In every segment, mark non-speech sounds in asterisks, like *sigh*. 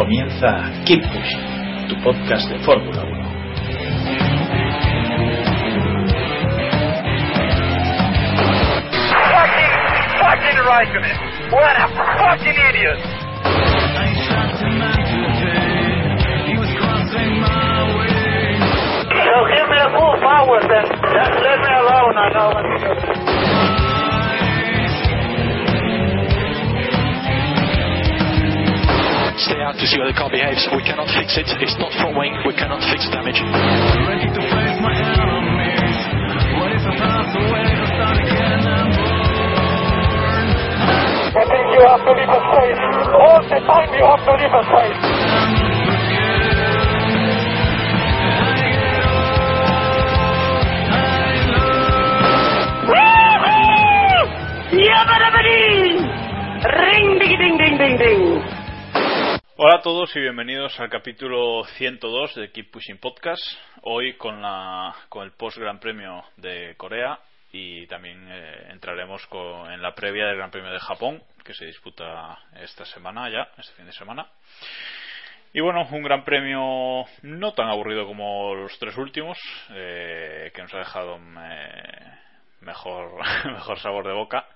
Comienza Keep Pushing, tu podcast de Fórmula 1. Fucking, fucking Raikkonen. What a fucking idiot. So give me a full power then. Just let me alone, I know what to do. Stay out to see how the car behaves. We cannot fix it. It's not front wing. We cannot fix the damage. Ready to face my enemies. What if I think you have to leave a space. All the time you have to leave a space. Ring ding ding ding ding ding. Hola a todos y bienvenidos al capítulo 102 de Keep Pushing Podcast. Hoy con, la, con el post Gran Premio de Corea y también eh, entraremos con- en la previa del Gran Premio de Japón que se disputa esta semana ya, este fin de semana. Y bueno, un gran premio no tan aburrido como los tres últimos, eh, que nos ha dejado eh, mejor, *laughs* mejor sabor de boca.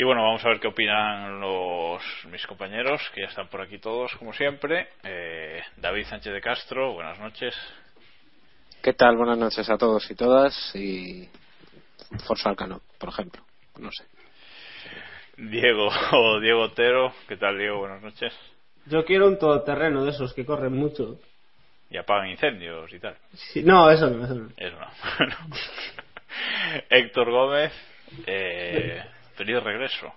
Y bueno, vamos a ver qué opinan los mis compañeros, que ya están por aquí todos, como siempre. Eh, David Sánchez de Castro, buenas noches. ¿Qué tal? Buenas noches a todos y todas. Y Forza Alcano, por ejemplo. No sé. Diego, *laughs* Diego Otero, ¿qué tal Diego? Buenas noches. Yo quiero un todoterreno de esos que corren mucho. Y apagan incendios y tal. Sí, no, eso no, eso no. Eso no. *laughs* Héctor Gómez, eh, feliz regreso.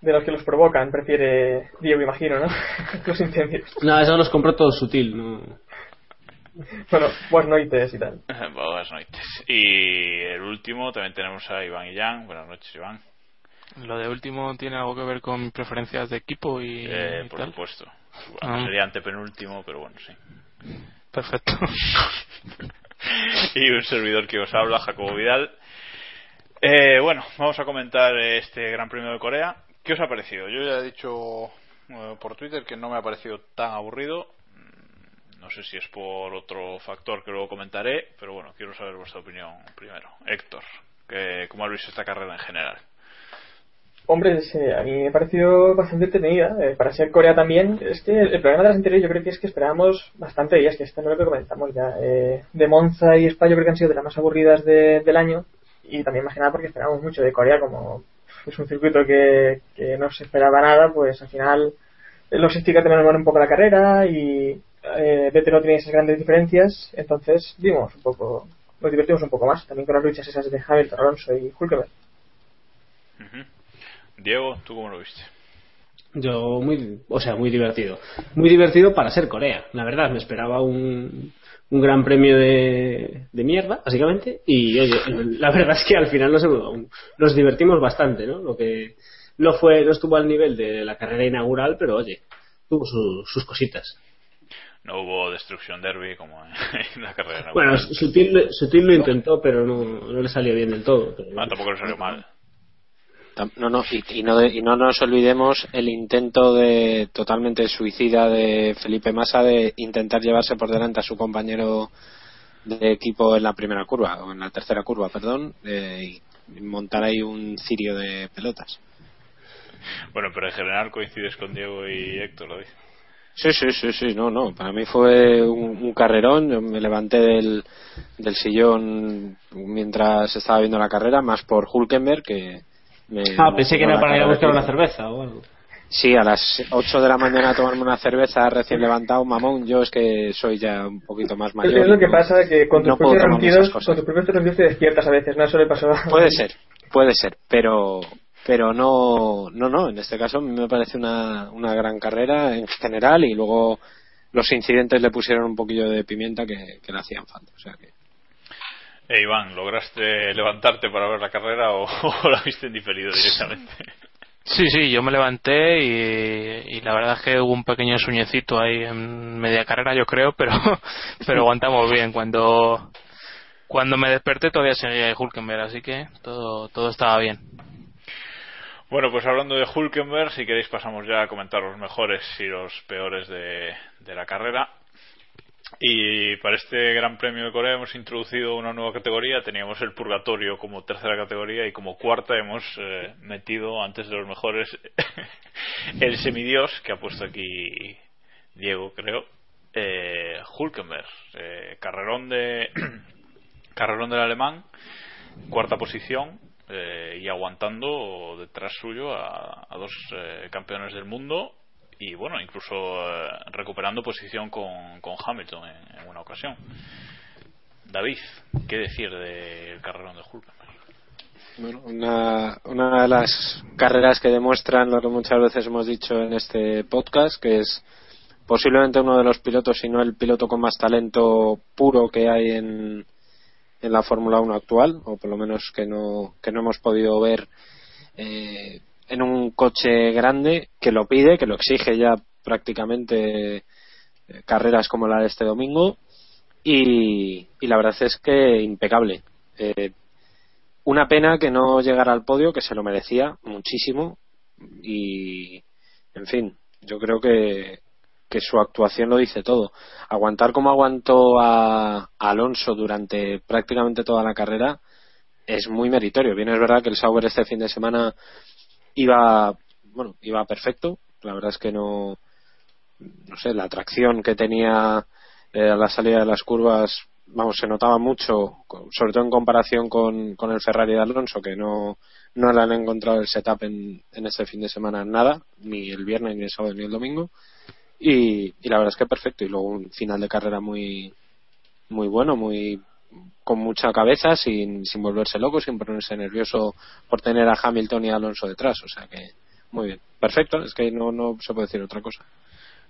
de los que los provocan, prefiere Diego, imagino, ¿no? *laughs* los incendios. No, eso los compró todo sutil, no. Bueno, buenas noches y tal. *laughs* Buenas noches. Y el último también tenemos a Iván Illán. Buenas noches, Iván. Lo de último tiene algo que ver con preferencias de equipo y, Eh, y por tal. supuesto. Bueno, Ah. sería antepenúltimo, pero bueno, sí. Perfecto. *laughs* y un servidor que os habla, Jacobo Vidal. Eh, bueno, vamos a comentar este Gran Premio de Corea. ¿Qué os ha parecido? Yo ya he dicho eh, por Twitter que no me ha parecido tan aburrido. Mm, No sé si es por otro factor que luego comentaré, pero bueno, quiero saber vuestra opinión primero. Héctor, que, ¿cómo has visto esta carrera en general? Hombre, sí, a mí me ha parecido bastante entretenida. eh, para ser Corea también, es que el problema de las anteriores yo creo que es que esperábamos bastante de ellas, que esta no es lo que comentamos ya. eh, de Monza y Spa yo creo que han sido de las más aburridas de- del año. Y también más que nada porque esperábamos mucho de Corea, como es un circuito que, que no se esperaba nada, pues al final eh, los stickers también nos van un poco la carrera y eh, Vettel no tiene esas grandes diferencias, entonces vimos un poco, nos divertimos un poco más, también con las luchas esas de Hamilton, Alonso y Hulkenberg. Diego, ¿tú cómo lo viste? Yo muy, o sea, muy divertido. Muy divertido para ser Corea, la verdad. Me esperaba un, un gran premio de, de mierda, básicamente. Y oye, la verdad es que al final nos, nos divertimos bastante, ¿no? Lo que no fue, no estuvo al nivel de la carrera inaugural, pero oye, tuvo su- sus cositas. No hubo destrucción derby como en *laughs* la carrera. Bueno, inaugural. Sutil, Sutil lo intentó, pero no, no le salió bien del todo. pero- Ah, tampoco le salió mal. No, no, y, y no, y no nos olvidemos el intento de totalmente suicida de Felipe Massa de intentar llevarse por delante a su compañero de equipo en la primera curva, o en la tercera curva, perdón, eh, y montar ahí un cirio de pelotas. Bueno, pero en general coincides con Diego y Héctor, lo. Sí, sí, sí, sí, no, no. Para mí fue un, un carrerón. Yo me levanté del, del sillón mientras estaba viendo la carrera, más por Hulkenberg, que me. Ah, pensé que era para ir a buscar una cerveza o algo. Sí, a las 8 de la mañana a tomarme una cerveza recién levantado, mamón. Yo es que soy ya un poquito más mayor. que es lo que no- pasa que con tus no propios tomarme esas ronquidos, cosas. con tus propios ronquidos te despiertas a veces, no eso le pasó a... Puede ser, puede ser, pero pero no, no, no, en este caso me parece una, una gran carrera en general y luego los incidentes le pusieron un poquillo de pimienta que, que le hacían falta. O sea que... Eh, Iván, ¿lograste levantarte para ver la carrera o, *laughs* o la viste en diferido directamente? Sí, sí, yo me levanté y, y, la verdad es que hubo un pequeño sueñecito ahí en media carrera, yo creo, pero, *laughs* pero aguantamos bien. Cuando, cuando me desperté todavía seguía Hulkenberg, así que todo, todo estaba bien. Bueno, pues hablando de Hulkenberg, si queréis pasamos ya a comentar los mejores y los peores de, de la carrera. Y para este Gran Premio de Corea hemos introducido una nueva categoría. Teníamos el Purgatorio como tercera categoría y como cuarta hemos eh, metido, antes de los mejores, *laughs* el Semidios que ha puesto aquí Diego, creo. Eh, Hulkenberg, eh, carrerón de *clears throat* carrerón del alemán, cuarta posición eh, y aguantando detrás suyo a, a dos eh, campeones del mundo y bueno, incluso eh, recuperando posición con, con Hamilton en, una ocasión. David, ¿qué decir del carrerón de Hulkenberg? Una, una de las carreras que demuestran lo que muchas veces hemos dicho en este podcast, que es posiblemente uno de los pilotos, si no el piloto con más talento puro que hay en, en la Fórmula 1 actual, o por lo menos que no, que no hemos podido ver eh, en un coche grande que lo pide, que lo exige ya prácticamente eh, carreras como la de este domingo y, la verdad es que impecable. Eh, una pena que no llegara al podio, que se lo merecía muchísimo y, en fin, yo creo que, que su actuación lo dice todo. Aguantar como aguantó a, a, Alonso durante prácticamente toda la carrera es muy meritorio. Bien es verdad que el Sauber este fin de semana iba bueno iba perfecto. La verdad es que no no sé la atracción que tenía eh, a la salida de las curvas vamos se notaba mucho sobre todo en comparación con, con el Ferrari de Alonso que no no le han encontrado el setup en, en este fin de semana nada ni el viernes ni el sábado ni el domingo. Y, y la verdad es que perfecto. Y luego un final de carrera muy muy bueno muy con mucha cabeza, sin, sin volverse loco, sin ponerse nervioso por tener a Hamilton y Alonso detrás. O sea que, muy bien. Perfecto, es que no, no se puede decir otra cosa.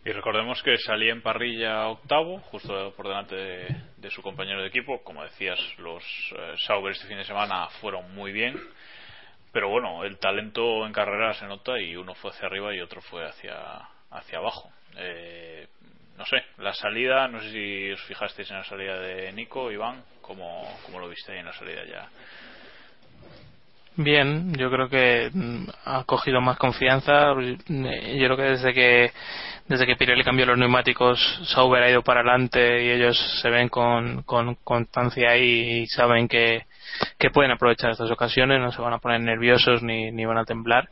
Y recordemos que salía en parrilla octavo, justo por delante de, de su compañero de equipo. Como decías, los eh, Sauber este fin de semana fueron muy bien. Pero bueno, el talento en carrera se nota y uno fue hacia arriba y otro fue hacia, hacia abajo. Eh, no sé, la salida, no sé si os fijasteis en la salida de Nico, Iván, ¿cómo, cómo lo viste ahí en la salida ya? Bien, yo creo que ha cogido más confianza. Yo creo que desde que desde que Pirelli cambió los neumáticos, Sauber ha ido para adelante y ellos se ven con, con constancia ahí y saben que, que pueden aprovechar estas ocasiones, no se van a poner nerviosos ni, ni van a temblar.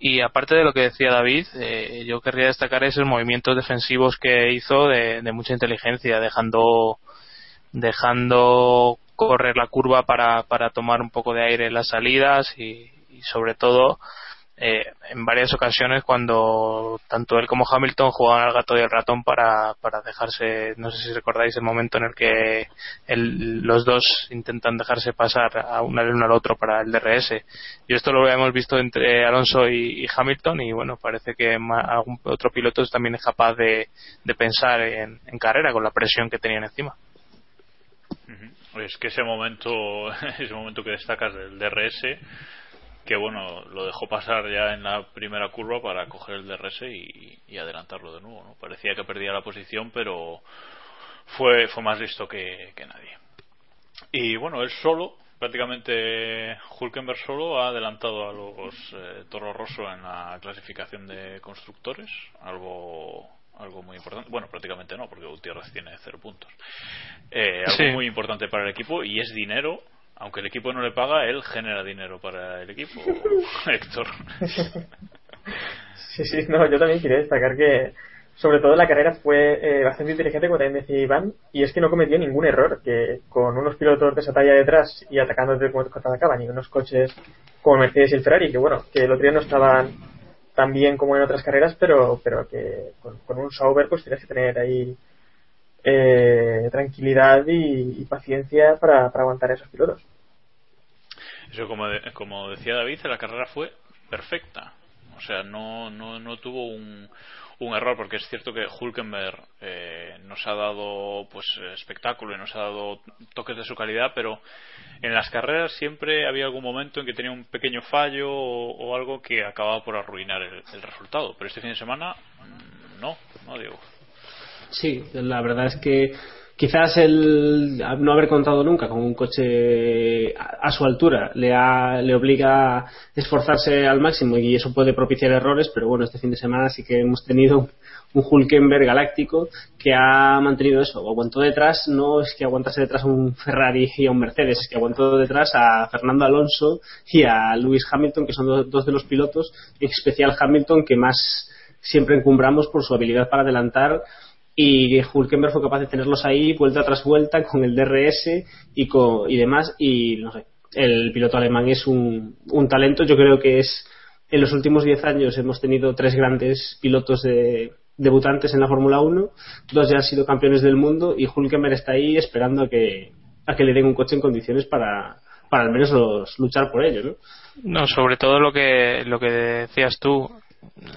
Y aparte de lo que decía David, eh, yo querría destacar esos movimientos defensivos que hizo de, de, mucha inteligencia, dejando, dejando correr la curva para, para tomar un poco de aire en las salidas y, y sobre todo eh, en varias ocasiones cuando tanto él como Hamilton jugaban al gato y al ratón para, para dejarse, no sé si recordáis el momento en el que los dos intentan dejarse pasar a una al uno al otro para el DRS. Y esto lo hemos visto entre Alonso y, Hamilton y bueno, parece que algún otro piloto también es capaz de, de pensar en, en, carrera con la presión que tenían encima. Es que ese momento, *laughs* ese momento que destacas del DRS, que bueno, lo dejó pasar ya en la primera curva para coger el DRS y, y adelantarlo de nuevo. ¿no? Parecía que perdía la posición, pero fue, fue más listo que, que nadie. Y bueno, él solo, prácticamente Hulkenberg solo ha adelantado a los eh, Toro Rosso en la clasificación de constructores, algo algo muy importante. Bueno, prácticamente no, porque Gutiérrez tiene cero puntos. Eh, algo sí. muy importante para el equipo y es dinero aunque el equipo no le paga, él genera dinero para el equipo, *laughs* Héctor. Sí, sí, no, yo también quería destacar que sobre todo la carrera fue eh, bastante inteligente, como también decía Iván, y es que no cometió ningún error, que con unos pilotos de esa talla detrás y atacando desde como atacaban, y unos coches como Mercedes y el Ferrari, que bueno, que el otro día no estaban tan bien como en otras carreras, pero, pero que con, con un Sauber pues tienes que tener ahí eh, tranquilidad y, paciencia para, para, aguantar esos pilotos. Eso, como, de, como decía David, la carrera fue perfecta. O sea, no, no, no tuvo un, un error porque es cierto que Hulkenberg eh, nos ha dado pues espectáculo y nos ha dado toques de su calidad pero en las carreras siempre había algún momento en que tenía un pequeño fallo o, algo que acababa por arruinar el, el, resultado pero este fin de semana no no digo sí la verdad es que quizás el no haber contado nunca con un coche a, su altura le, le obliga a esforzarse al máximo y eso puede propiciar errores, pero bueno, este fin de semana sí que hemos tenido un Hulkenberg galáctico que ha mantenido eso, aguantó detrás, no es que aguantase detrás a un Ferrari y a un Mercedes, es que aguantó detrás a Fernando Alonso y a Lewis Hamilton, que son dos de los pilotos, en especial Hamilton, que más siempre encumbramos por su habilidad para adelantar y Hulkenberg fue capaz de tenerlos ahí vuelta tras vuelta con el DRS y, con, y demás y no sé el piloto alemán es un, un talento yo creo que es en los últimos 10 años hemos tenido tres grandes pilotos de, debutantes en la Fórmula 1 dos ya han sido campeones del mundo y Hulkenberg está ahí esperando a que, a que le den un coche en condiciones para, para al menos los, luchar por ello ¿no? no sobre todo lo que lo que decías tú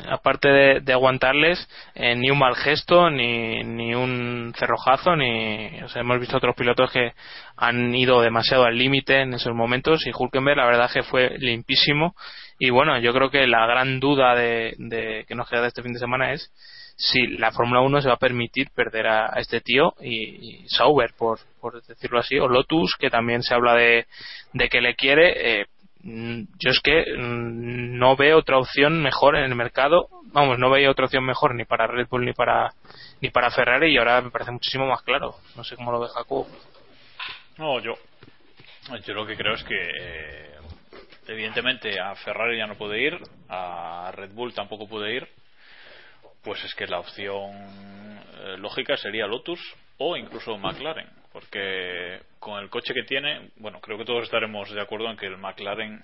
aparte de, aguantarles, eh, ni un mal gesto, ni, ni un cerrojazo, ni. O sea, hemos visto otros pilotos que han ido demasiado al límite en esos momentos y Hulkenberg, la verdad, que fue limpísimo. Y bueno, yo creo que la gran duda de, que nos queda de este fin de semana es si la Fórmula 1 se va a permitir perder a, este tío y, Sauber, por, por decirlo así, o Lotus, que también se habla de, de que le quiere. Eh, yo es que mm, no veo otra opción mejor en el mercado. Vamos no veo otra opción mejor ni para Red Bull ni para ni para Ferrari y ahora me parece muchísimo más claro. No sé cómo lo ve Jacob no yo yo lo que creo es que eh, evidentemente a Ferrari ya no puede ir a Red Bull tampoco puede ir. Pues es que la opción eh, lógica sería Lotus o incluso McLaren porque con el coche que tiene, bueno, creo que todos estaremos de acuerdo en que el McLaren,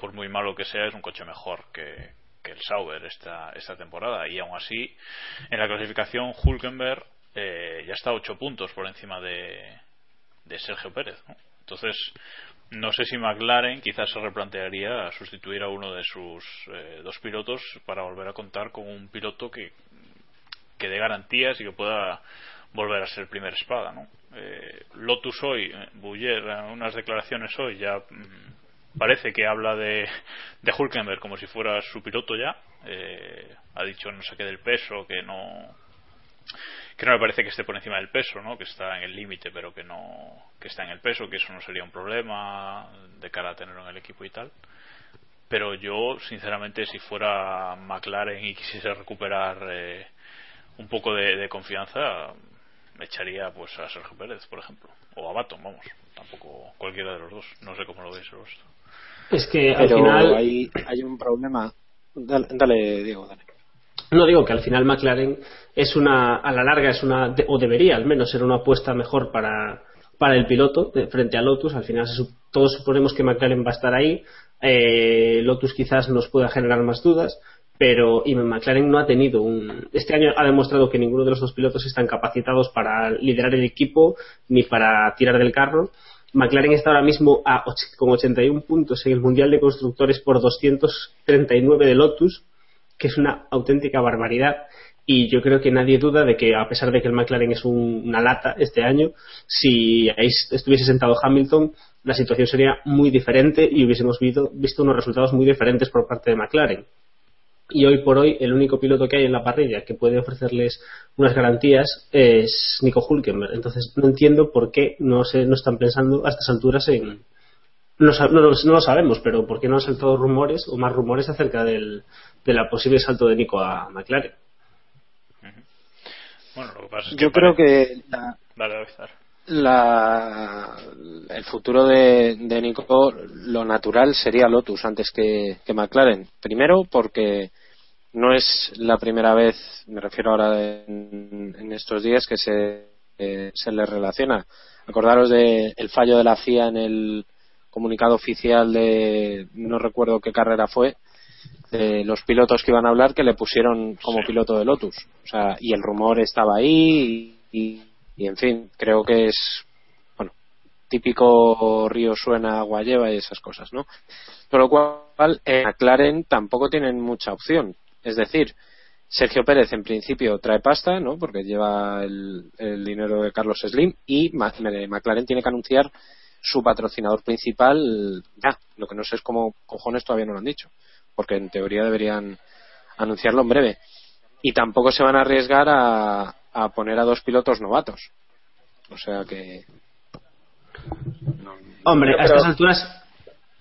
por muy malo que sea, es un coche mejor que, el Sauber esta, esta temporada. Y aún así, en la clasificación, Hulkenberg eh, ya está a 8 puntos por encima de, de Sergio Pérez. Entonces, no sé si McLaren quizás se replantearía sustituir a uno de sus eh, dos pilotos para volver a contar con un piloto que, que dé garantías y que pueda volver a ser primer espada, ¿no? Eh, Lotus hoy, eh, Buller, unas declaraciones hoy ya mm, parece que habla de, de Hulkenberg como si fuera su piloto ya. Eh, ha dicho no sé qué del peso, que no que no me parece que esté por encima del peso, ¿no? que está en el límite, pero que no que está en el peso, que eso no sería un problema de cara a tenerlo en el equipo y tal. Pero yo, sinceramente, si fuera McLaren y quisiese recuperar un poco de confianza, echaría pues a Sergio Pérez, por ejemplo, o a Baton, vamos, tampoco cualquiera de los dos, no sé cómo lo veis vosotros. Es que al final hay, hay un problema. Dale, Diego, dale. No digo que al final McLaren es una, a la larga es una, o debería al menos ser una apuesta mejor para, para el piloto frente a Lotus. Al final todos suponemos que McLaren va a estar ahí. Eh, Lotus quizás nos pueda generar más dudas, pero y McLaren no ha tenido un este año ha demostrado que ninguno de los dos pilotos están capacitados para liderar el equipo ni para tirar del carro. McLaren está ahora mismo a, con 81 puntos en el mundial de constructores por 239 de Lotus que es una auténtica barbaridad. Y yo creo que nadie duda de que a pesar de que el McLaren es una lata este año si estuviese sentado Hamilton la situación sería muy diferente y hubiésemos visto unos resultados muy diferentes por parte de McLaren y hoy por hoy el único piloto que hay en la parrilla que puede ofrecerles unas garantías es Nico Hulkenberg. Entonces no entiendo por qué no se no están pensando a estas alturas en no, no, lo sabemos, pero ¿por qué no han saltado rumores o más rumores acerca del de la posible salto de Nico a McLaren? Bueno, lo que pasa es que Yo creo que la, el futuro de, de, Nico, lo natural sería Lotus antes que, que, McLaren. Primero porque no es la primera vez, me refiero ahora en, estos días, que se, eh, se le relaciona. Acordaros del el fallo de la FIA en el comunicado oficial de, no recuerdo qué carrera fue, de los pilotos que iban a hablar que le pusieron como piloto de Lotus. O sea, y el rumor estaba ahí y y en fin, creo que es, bueno, típico río suena, agua lleva y esas cosas, ¿no? Por lo cual, en McLaren tampoco tienen mucha opción. Es decir, Sergio Pérez en principio trae pasta, ¿no? Porque lleva el, el dinero de Carlos Slim y McLaren tiene que anunciar su patrocinador principal ya. Lo que no sé es cómo cojones todavía no lo han dicho. Porque en teoría deberían anunciarlo en breve. Y tampoco se van a arriesgar a, a poner a dos pilotos novatos. O sea que. Hombre, a estas alturas.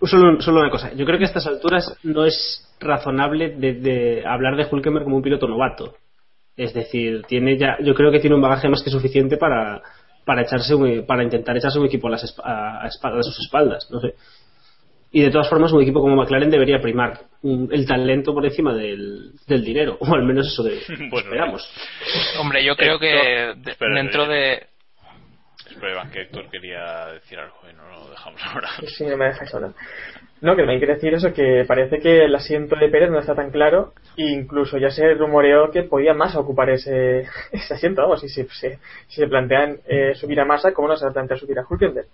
Solo, solo una cosa. Yo creo que a estas alturas no es razonable de, de hablar de Hulkenberg como un piloto novato. Es decir, tiene ya, yo creo que tiene un bagaje más que suficiente para, para echarse para intentar echarse un equipo a, las a, a, sus espaldas. No sé. Y de todas formas, un equipo como McLaren debería primar el talento por encima del, del dinero, o al menos eso de, *laughs* esperamos. Hombre, yo creo que dentro de. Espera, que Héctor quería decir algo y no lo dejamos ahora. Sí, no me dejáis hablar. No, que me quiere decir eso, que parece que el asiento de Pérez no está tan claro e incluso ya se rumoreó que podía Massa ocupar ese, *laughs* ese asiento, vamos, si, si, si, se plantean eh, subir a Massa, ¿cómo no se va a plantear subir a Hulkenberg?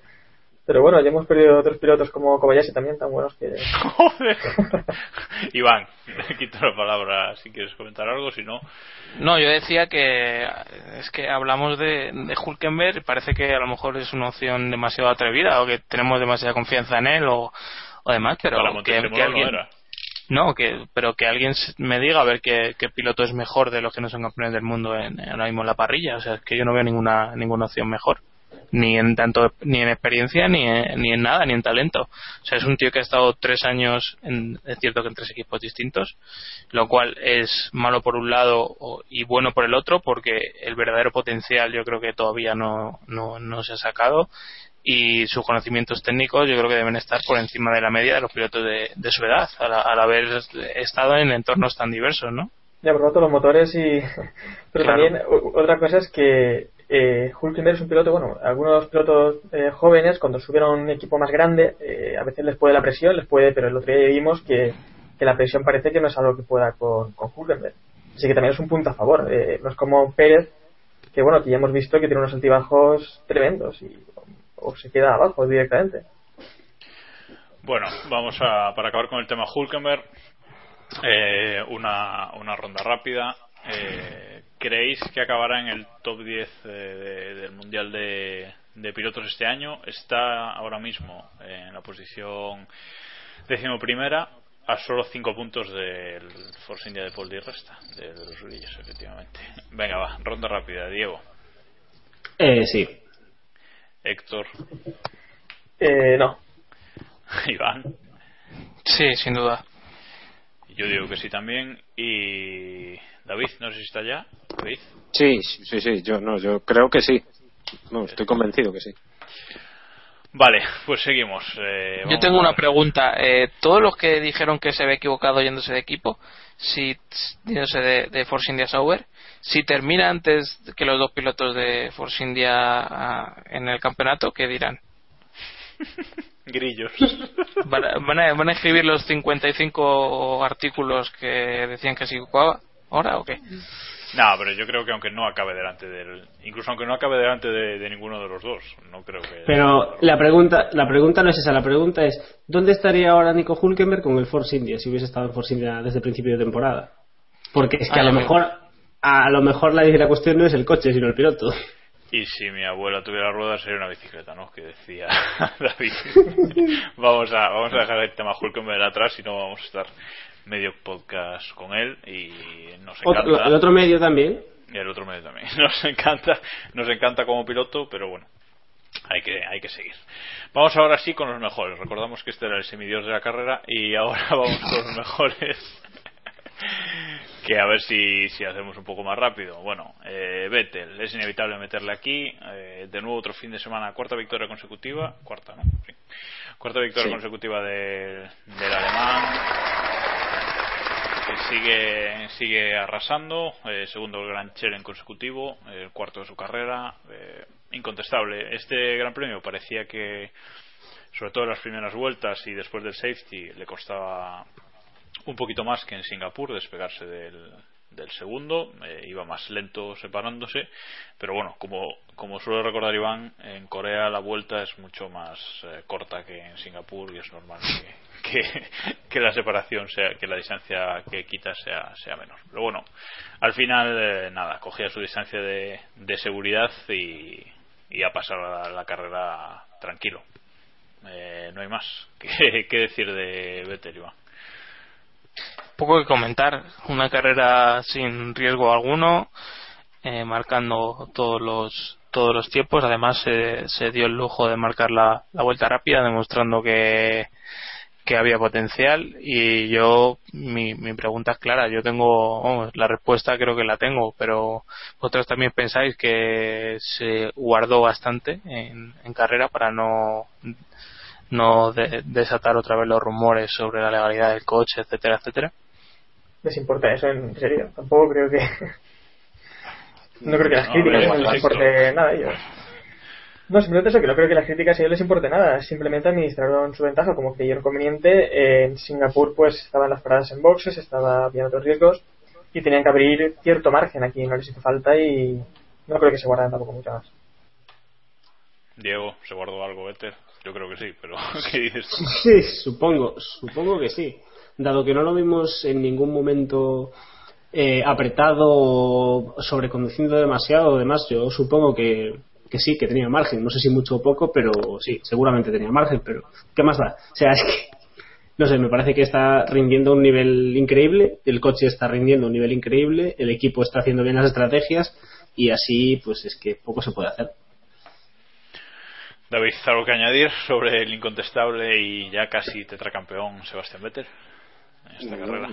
Pero bueno, ya hemos perdido otros pilotos como Kobayashi también, tan buenos que... *laughs* Joder. *laughs* Iván, *laughs* te quito la palabra si quieres comentar algo, si no... No, yo decía que es que hablamos de, de Hulkenberg y parece que a lo mejor es una opción demasiado atrevida o que tenemos demasiada confianza en él o o demás, pero que, alguien... No, que, pero que alguien me diga a ver qué, piloto es mejor de los que no son campeones del mundo en, ahora mismo en la parrilla. O sea, es que yo no veo ninguna, ninguna opción mejor. Ni en tanto, ni en experiencia, ni en, ni en nada, ni en talento. O sea, es un tío que ha estado tres años, en, es cierto que en tres equipos distintos, lo cual es malo por un lado y bueno por el otro, porque el verdadero potencial yo creo que todavía no, no, no se ha sacado y sus conocimientos técnicos yo creo que deben estar por encima de la media de los pilotos de, su edad al, haber estado en entornos tan diversos, ¿no? Ya, por lo tanto, los motores y... *laughs* Pero también otra cosa es que eh, Hulkenberg es un piloto, bueno, algunos pilotos eh, jóvenes cuando suben a un equipo más grande eh, a veces les puede la presión, les puede, pero el otro día vimos que, la presión parece que no es algo que pueda con, con Hulkenberg. Así que también es un punto a favor. Eh, no es como Pérez, que bueno, que ya hemos visto que tiene unos altibajos tremendos y o se queda abajo directamente. Bueno, vamos a, para acabar con el tema Hulkenberg, eh, una, una ronda rápida. Eh, ¿Creéis que acabará en el top 10 del Mundial de, Pilotos este año? Está ahora mismo en la posición decimoprimera a solo 5 puntos del Force India de Paul Di Resta, de los brillos, efectivamente. Venga, va, ronda rápida. Diego. Eh, sí, Héctor. Eh, no. *laughs* Iván. Sí, sin duda. Yo digo que sí también. Y David, no sé si está ya. David. Sí, sí, sí. Yo no, yo creo que sí. No, estoy convencido que sí. Vale, pues seguimos. Eh, yo tengo una pregunta. Eh, Todos los que dijeron que se había equivocado yéndose de equipo, si yéndose de, de Force India Sauber, si termina antes que los dos pilotos de Force India en el campeonato, ¿qué dirán? *laughs* Grillos. ¿Van a, van a, escribir los 55 artículos que decían que se equivocaba ahora o qué? No, pero yo creo que aunque no acabe delante del. Incluso aunque no acabe delante de, ninguno de los dos, no creo que. Pero la pregunta, la pregunta no es esa, la pregunta es: ¿dónde estaría ahora Nico Hulkenberg con el Force India si hubiese estado en Force India desde el principio de temporada? Porque es que a, lo mejor. A lo mejor la, la cuestión no es el coche, sino el piloto. Y si mi abuela tuviera ruedas sería una bicicleta, ¿no? Que decía *laughs* David. vamos a vamos a dejar el tema Hulkenberg atrás y no vamos a estar medio podcast con él y nos encanta. ¿El otro medio también? Y el otro medio también. *laughs* Nos encanta, nos encanta como piloto, pero bueno, hay que, hay que seguir. Vamos ahora sí con los mejores. Recordamos que este era el semidios de la carrera y *laughs* ahora vamos con los mejores. *laughs* que a ver si, si hacemos un poco más rápido. Bueno, eh, Vettel, es inevitable meterle aquí. Eh, de nuevo otro fin de semana, cuarta victoria consecutiva. Cuarta, ¿no? Cuarta victoria consecutiva del alemán sigue sigue arrasando. Eh, segundo Gran Challenge consecutivo el cuarto de su carrera. Eh, incontestable. Este Gran Premio parecía que sobre todo en las primeras vueltas y después del safety le costaba un poquito más que en Singapur despegarse del, del segundo, eh, iba más lento separándose, pero bueno, como, como suele recordar Iván, en Corea la vuelta es mucho más eh, corta que en Singapur y es normal que, que, la separación sea, que la distancia que quita sea, sea menor. Pero bueno, al final, eh, nada, cogía su distancia de, de seguridad y, y a pasar la, carrera tranquilo. Eh, no hay más que, que decir de Vettel, Iván poco que comentar. Una carrera sin riesgo alguno, eh, marcando todos los todos los tiempos. Además, se, se dio el lujo de marcar la, la, vuelta rápida, demostrando que, que había potencial. Y yo, mi, mi pregunta es clara. Yo tengo, la respuesta creo que la tengo, pero vosotros también pensáis que se guardó bastante en, en carrera para no no de, desatar otra vez los rumores sobre la legalidad del coche, etcétera, etcétera les importa eso en serio. Tampoco creo que. *laughs* no creo que las críticas no, les importe nada a ellos. No, simplemente eso, que no creo que las críticas a ellos les importe nada. Simplemente administraron su ventaja como creyeron conveniente. En Singapur, pues estaban las paradas en boxes, estaba bien otros riesgos y tenían que abrir cierto margen aquí. No les hizo falta y no creo que se guardaran tampoco mucho más. Diego, ¿se guardó algo, Éter? Yo creo que sí, pero *laughs* ¿qué dices tú? Sí, supongo, supongo que sí dado que no lo vimos en ningún momento eh, apretado o sobreconduciendo demasiado, además, yo supongo que, sí, que tenía margen, no sé si mucho o poco, pero sí, seguramente tenía margen, pero ¿qué más da? O sea, *laughs* es que, no sé, me parece que está rindiendo un nivel increíble, el coche está rindiendo un nivel increíble, el equipo está haciendo bien las estrategias y así, pues es que poco se puede hacer. David, ¿algo que añadir sobre el incontestable y ya casi tetracampeón Sebastián Vettel? Esta carrera?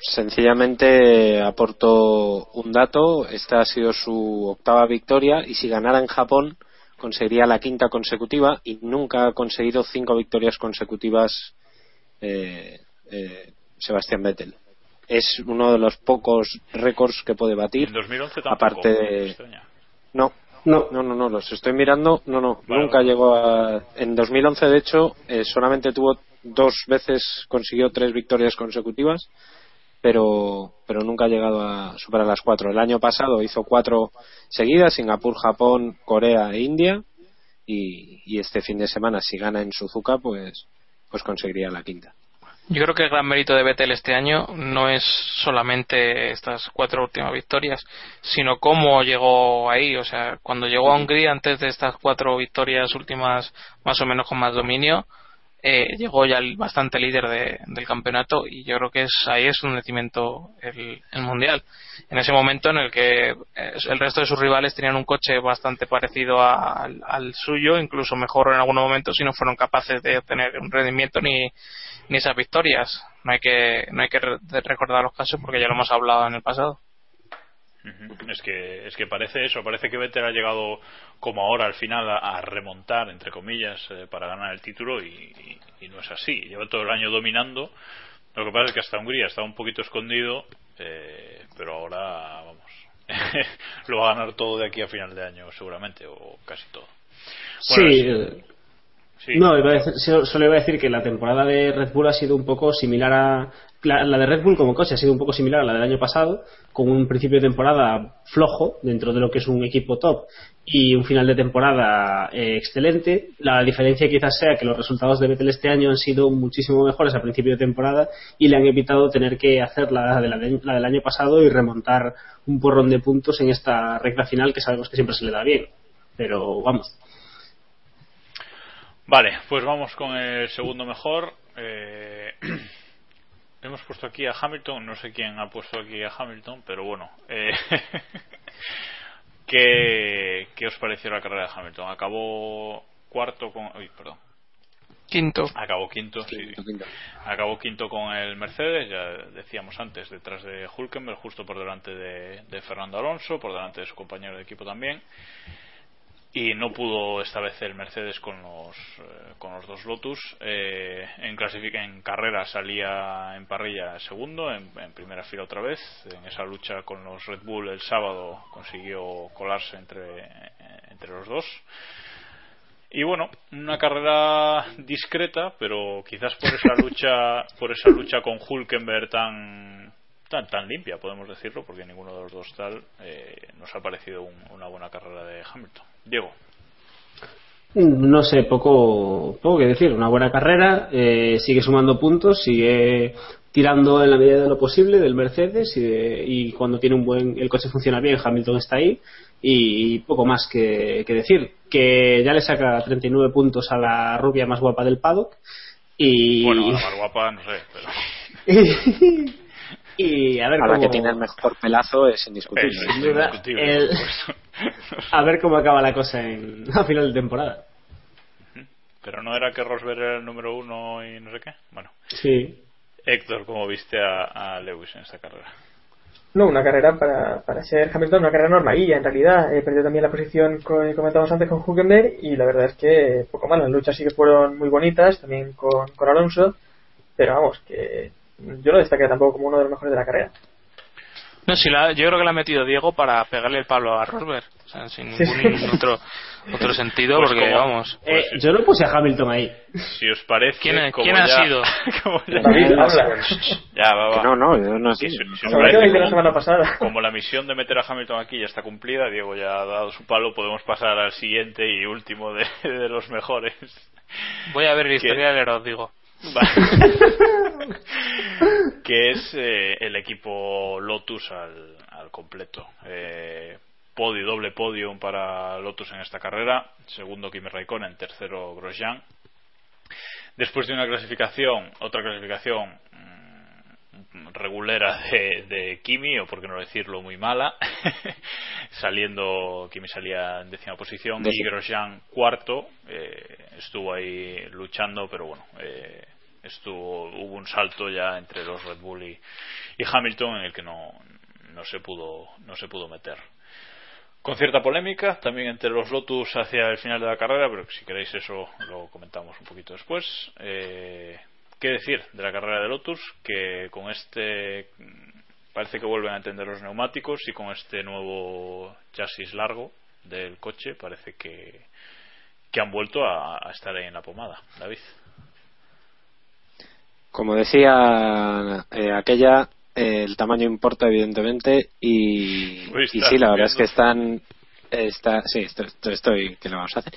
sencillamente aporto un dato. Esta ha sido su octava victoria y si ganara en Japón conseguiría la quinta consecutiva y nunca ha conseguido cinco victorias consecutivas eh, eh, Sebastián Vettel. Es uno de los pocos récords que puede batir. En 2011 aparte de... No, no, no, no, no, los estoy mirando. No, no, nunca llegó a. En 2011, de hecho, eh, solamente tuvo dos veces consiguió tres victorias consecutivas, pero, pero nunca ha llegado a superar las cuatro. El año pasado hizo cuatro seguidas, Singapur, Japón, Corea e India, y, y este fin de semana, si gana en Suzuka, pues, pues conseguiría la quinta. Yo creo que el gran mérito de Vettel este año no es solamente estas cuatro últimas victorias, sino cómo llegó ahí. O sea, cuando llegó a Hungría, antes de estas cuatro victorias últimas, más o menos con más dominio, eh, llegó ya bastante líder de, del campeonato y yo creo que es ahí es un nacimiento el, el, mundial. En ese momento en el que eh, el resto de sus rivales tenían un coche bastante parecido al, suyo incluso mejor en algunos momentos y no fueron capaces de obtener un rendimiento ni, ni esas victorias. No hay que no hay que recordar los casos porque ya lo hemos hablado en el pasado es que, es que parece eso, parece que Vettel ha llegado como ahora al final a, a remontar, entre comillas, eh, para ganar el título y, y, y, no es así. Lleva todo el año dominando. Lo que pasa es que hasta Hungría está un poquito escondido, eh, pero ahora, vamos, *laughs* lo va a ganar todo de aquí a final de año seguramente, o casi todo. Bueno, sí. Es, Sí. No, iba a decir, solo iba a decir que la temporada de Red Bull ha sido un poco similar a. La, la, de Red Bull como coche ha sido un poco similar a la del año pasado, con un principio de temporada flojo dentro de lo que es un equipo top y un final de temporada eh, excelente. La diferencia quizás sea que los resultados de Vettel este año han sido muchísimo mejores a principio de temporada y le han evitado tener que hacer la, de la, de, la del año pasado y remontar un porrón de puntos en esta recta final que sabemos que siempre se le da bien. Pero vamos, Vale, pues vamos con el segundo mejor. Eh, hemos puesto aquí a Hamilton, no sé quién ha puesto aquí a Hamilton, pero bueno. Eh, *laughs* ¿qué, ¿Qué os pareció la carrera de Hamilton? Acabó cuarto con. Uy, perdón. Quinto. Acabó quinto, quinto, sí. Quinto. Acabó quinto con el Mercedes, ya decíamos antes, detrás de Hulkenberg, justo por delante de, de Fernando Alonso, por delante de su compañero de equipo también y no pudo esta vez el Mercedes con los eh, con los dos Lotus. Eh, en en carrera salía en parrilla segundo en, en, primera fila otra vez. En esa lucha con los Red Bull el sábado consiguió colarse entre entre los dos. Y bueno una carrera discreta pero quizás por esa lucha por esa lucha con Hulkenberg tan tan, tan limpia, podemos decirlo, porque ninguno de los dos tal eh, nos ha parecido un- una buena carrera de Hamilton. Diego. No sé, poco, poco que decir. Una buena carrera, eh, sigue sumando puntos, sigue tirando en la medida de lo posible del Mercedes y, de- y cuando tiene un buen, el coche funciona bien, Hamilton está ahí y, poco más que, que decir. Que ya le saca 39 puntos a la rubia más guapa del paddock y, Bueno, la más guapa, no sé, pero. *laughs* *laughs* y a ver Ahora cómo, que tiene el mejor pelazo es indiscutible. Es sin duda, indiscutible, el- *laughs* a ver cómo acaba la cosa en, *laughs* a final de temporada. Pero no era que Rosberg era el número uno y no sé qué. Bueno, Sí. Héctor, ¿cómo viste a, a Lewis en esta carrera? No, una carrera para, para ser Hamilton, una carrera normalilla en realidad. Eh, perdió también la posición que comentábamos antes con Hülkenberg y la verdad es que poco mal. Las luchas sí que fueron muy bonitas, también con, con Alonso, pero vamos, que yo lo destaqué tampoco como uno de los mejores de la carrera. No, si la, yo creo que la ha metido Diego para pegarle el palo a Rosberg. O sea, sin ningún sí. otro, otro sentido, Pues porque como- vamos. Eh, Pues yo no puse a Hamilton ahí. Si os parece. ¿Quién, es- como quién ha sido? *laughs* como ya, David, habla. ya, va, va. No, no, yo no Sí, sé. si- si lo la como- semana pasada. Como la misión de meter a Hamilton aquí ya está cumplida, Diego ya ha dado su palo, podemos pasar al siguiente y último de, *laughs* de los mejores. Voy a ver el historial, os digo. *laughs* Que es eh, el equipo Lotus al, al completo. Eh, podio, doble podium para Lotus en esta carrera. Segundo Kimi Raikkonen, tercero Grosjean. Después de una clasificación, otra clasificación mm, regulera de, de Kimi, o por qué no decirlo, muy mala. *laughs* Saliendo, Kimi salía en décima posición y. Grosjean cuarto. eh, estuvo ahí luchando, pero bueno, eh, estuvo, hubo un salto ya entre los Red Bull y, y Hamilton en el que no, no se pudo, no se pudo meter con cierta polémica también entre los Lotus hacia el final de la carrera, pero si queréis eso lo comentamos un poquito después. Eh, ¿Qué decir de la carrera de Lotus? Que con este parece que vuelven a entender los neumáticos y con este nuevo chasis largo del coche parece que, que han vuelto a estar ahí en la pomada. David. Como decía eh, aquella, eh, el tamaño importa evidentemente y, Uy, y estás sí, la verdad es que están... Está, sí, estoy, estoy, ¿qué le vamos a hacer?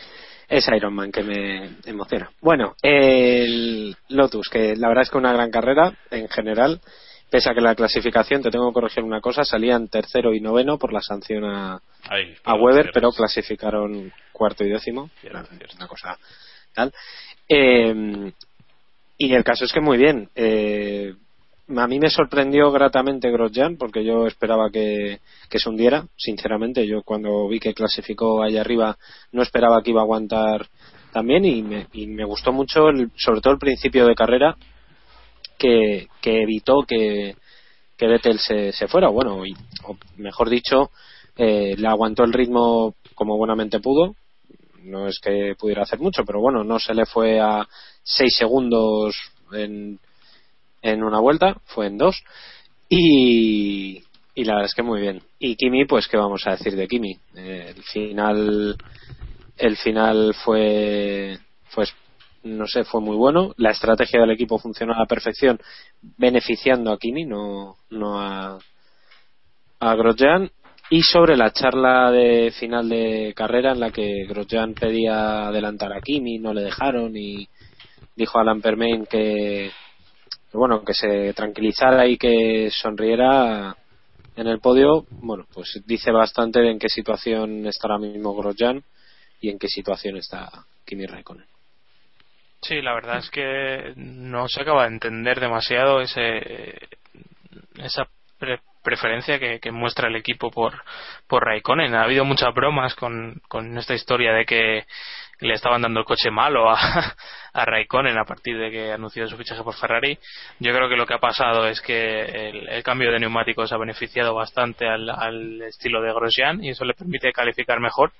Es Iron Man que me emociona. Bueno, el Lotus, que la verdad es que una gran carrera en general, pese a que la clasificación, te tengo que corregir una cosa, salían tercero y noveno por la sanción a, Ahí, a Weber, pero clasificaron cuarto y décimo. Cierto, Una- cierto. Una cosa tal. Eh, y el caso es que muy bien. Eh, a mí me sorprendió gratamente Grosjean porque yo esperaba que, que se hundiera. Sinceramente, yo cuando vi que clasificó allá arriba no esperaba que iba a aguantar también y me, y me gustó mucho, el- sobre todo el principio de carrera, que, que evitó que, que Vettel se, se fuera. Bueno, y, o mejor dicho, eh, le aguantó el ritmo como buenamente pudo. No es que pudiera hacer mucho, pero bueno, no se le fue a 6 segundos en, en una vuelta, fue en dos. Y, y la verdad es que muy bien. Y Kimi, pues, ¿qué vamos a decir de Kimi? Eh, el final, el final fue, pues, no sé, fue muy bueno. La estrategia del equipo funcionó a la perfección, beneficiando a Kimi, no, no a, a Grosjean. Y sobre la charla de final de carrera en la que Grosjean pedía adelantar a Kimi, no le dejaron y dijo Alan Permain que, que, bueno, que se tranquilizara y que sonriera en el podio, bueno, pues dice bastante de en qué situación está ahora mismo Grosjean y en qué situación está Kimi Raikkonen. Sí, la verdad es que no se acaba de entender demasiado ese esa pre- preferencia que, muestra el equipo por, por Raikkonen. Ha habido muchas bromas con, con esta historia de que le estaban dando el coche malo a, Raikkonen a partir de que anunció su fichaje por Ferrari. Yo creo que lo que ha pasado es que el, cambio de neumáticos ha beneficiado bastante al, estilo de Grosjean y eso le permite calificar mejor.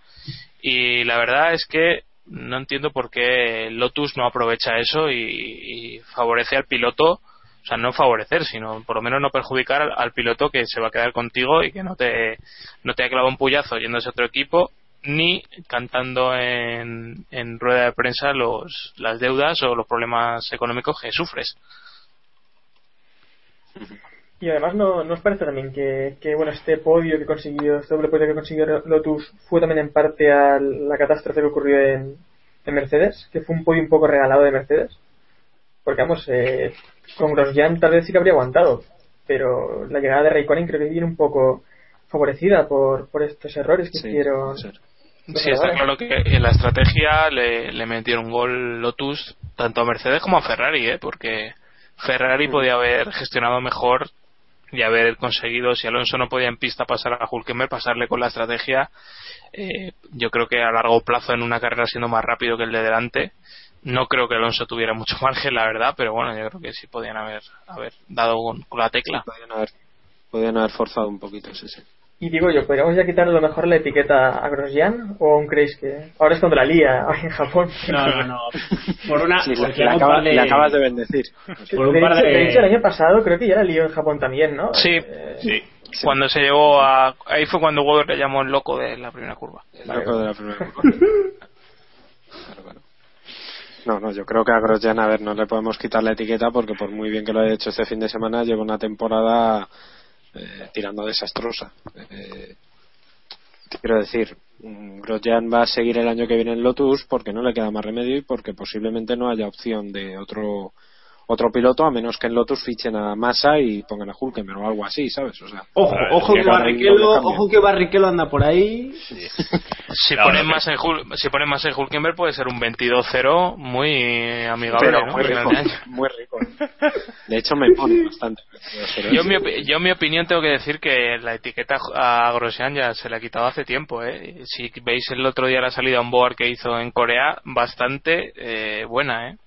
Y la verdad es que no entiendo por qué Lotus no aprovecha eso y favorece al piloto, o sea, no favorecer, sino por lo menos no perjudicar al, piloto que se va a quedar contigo y que no te, no te ha clavado un puyazo yéndose a otro equipo, ni cantando en, en rueda de prensa los, las deudas o los problemas económicos que sufres. Y además, ¿no, ¿no os parece también que, que, bueno, este podio que consiguió, este doble podio que consiguió Lotus fue también en parte a la catástrofe que ocurrió en, en Mercedes? Que fue un podio un poco regalado de Mercedes. Porque, vamos, eh, con Grosjean tal vez sí que habría aguantado. Pero la llegada de Raikkonen creo que viene un poco favorecida por, por estos errores que Sí, hicieron. Sí, está claro que en la estrategia le, le metieron gol Lotus tanto a Mercedes como a Ferrari, ¿eh? porque Ferrari podía haber gestionado mejor y haber conseguido, si Alonso no podía en pista pasar a Hulkenberg, pasarle con la estrategia. eh, yo creo que a largo plazo en una carrera siendo más rápido que el de delante, no creo que Alonso tuviera mucho *laughs* margen, la verdad, pero bueno, yo creo que sí podían haber, haber dado con, con la tecla. Podrían haber, podrían haber forzado un poquito ese. sí. Y digo yo, ¿podríamos ya quitar a lo mejor la etiqueta a Grosjean? ¿O aún creéis que ahora es cuando la lía *laughs* en Japón? No, no, no. Por una. *laughs* Sí, le, acaba- par de- le acabas de bendecir. Por un de, par hecho, de- de hecho, el año pasado creo que ya la lió en Japón también, ¿no? Sí, Eh, Sí. Cuando se llevó a. Ahí fue cuando Weber le llamó el loco de la primera curva. El loco de la primera curva. No, no, yo creo que a Grosjean, a ver, no le podemos quitar la etiqueta porque por muy bien que lo haya hecho este fin de semana, lleva una temporada eh, tirando desastrosa. Eh, quiero decir, Grosjean va a seguir el año que viene en Lotus porque no le queda más remedio y porque posiblemente no haya opción de otro otro piloto a menos que en Lotus fichen a Massa y pongan a Hulkenberg o algo así, ¿sabes? O sea, Ojo, ojo que Barrichello, ojo que Barrichello anda por ahí. *laughs* Si No, ponen no, más en Hul- si ponen más en Hulkenberg puede ser un 22-0 muy amigable, pero ¿no? muy rico, muy rico. De hecho, me pone bastante. *laughs* Yo mi, yo en mi opinión tengo que decir que la etiqueta a Grosjean ya se le ha quitado hace tiempo. ¿eh? Si veis el otro día la salida on board que hizo en Corea, bastante eh, buena, ¿eh?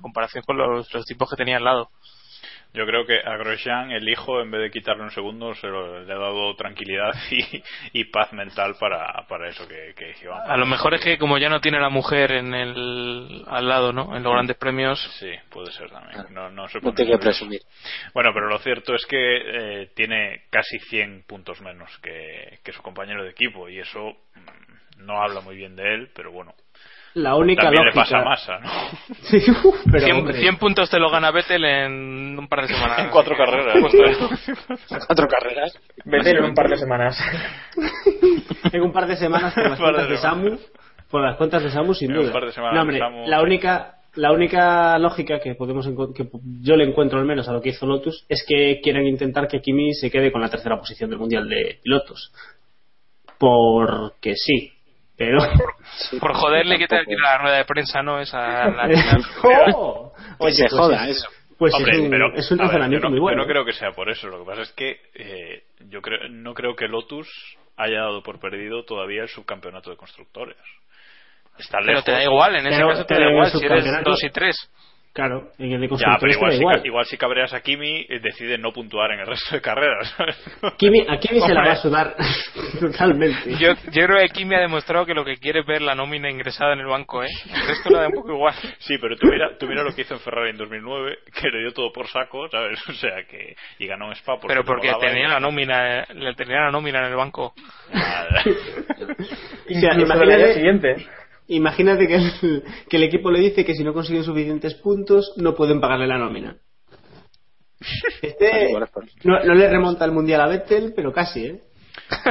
En comparación con los, los tipos que tenía al lado. Yo creo que a Grosjean el hijo, en vez de quitarle un segundo, se lo- le ha dado tranquilidad *laughs* y, y paz mental para, para eso que, que dije, vamos. A lo mejor es que como ya no tiene la mujer en el al lado, ¿no? En los grandes premios. Sí, puede ser también. No, no se no pone te que presumir. Bueno, pero lo cierto es que eh, tiene casi 100 puntos menos que, que su compañero de equipo y eso mm, no habla muy bien de él, pero bueno. La única También lógica. le pasa a Massa, ¿no? *laughs* Sí, uf, pero 100, hombre. 100 puntos te lo gana Vettel en un par de semanas. En cuatro carreras. *laughs* Cuatro carreras. Vettel en un par de semanas. *laughs* en un par de semanas por las Un par de cuentas de Samu, por las cuentas de Samu sin En un duda. par de semanas No, hombre, de Samu. la única la única lógica que podemos que yo le encuentro al menos a lo que hizo Lotus es que quieren intentar que Kimi se quede con la tercera posición del mundial de pilotos. Porque sí, pero Por joderle que te la rueda de prensa, ¿no? Esa *laughs* la, *laughs* ¡Oh! Que se pues joda es- eso. Pues Hombre, es un, pero, es un razonamiento no, muy bueno. Yo no creo que sea por eso. Lo que pasa es que eh, yo creo, no creo que Lotus haya dado por perdido todavía el subcampeonato de constructores. Está pero lejos. te da igual, en ese Pero- caso te pero da igual, si eres subcampeonato- 2 y 3. Claro, en el de Ya, pero igual si, igual. igual si cabreas a Kimi, eh, decide no puntuar en el resto de carreras. ¿sabes? *laughs* Kimi, a Kimi se la va a sudar *laughs* totalmente. Yo, yo creo que Kimi ha demostrado que lo que quiere es ver la nómina ingresada en el banco, ¿eh? El resto le da un poco igual. Sí, pero tú mira, tú mira lo que hizo en Ferrari en 2009, que le dio todo por saco, ¿sabes? *laughs* O sea, que y ganó en Spa porque Pero porque tenía la nómina, eh, le tenía la nómina en el banco. Nada. Incluso del imagínate- siguiente. Imagínate que el, que el equipo le dice que si no consiguen suficientes puntos no pueden pagarle la nómina. Este no, no le remonta el mundial a Vettel, pero casi, ¿eh?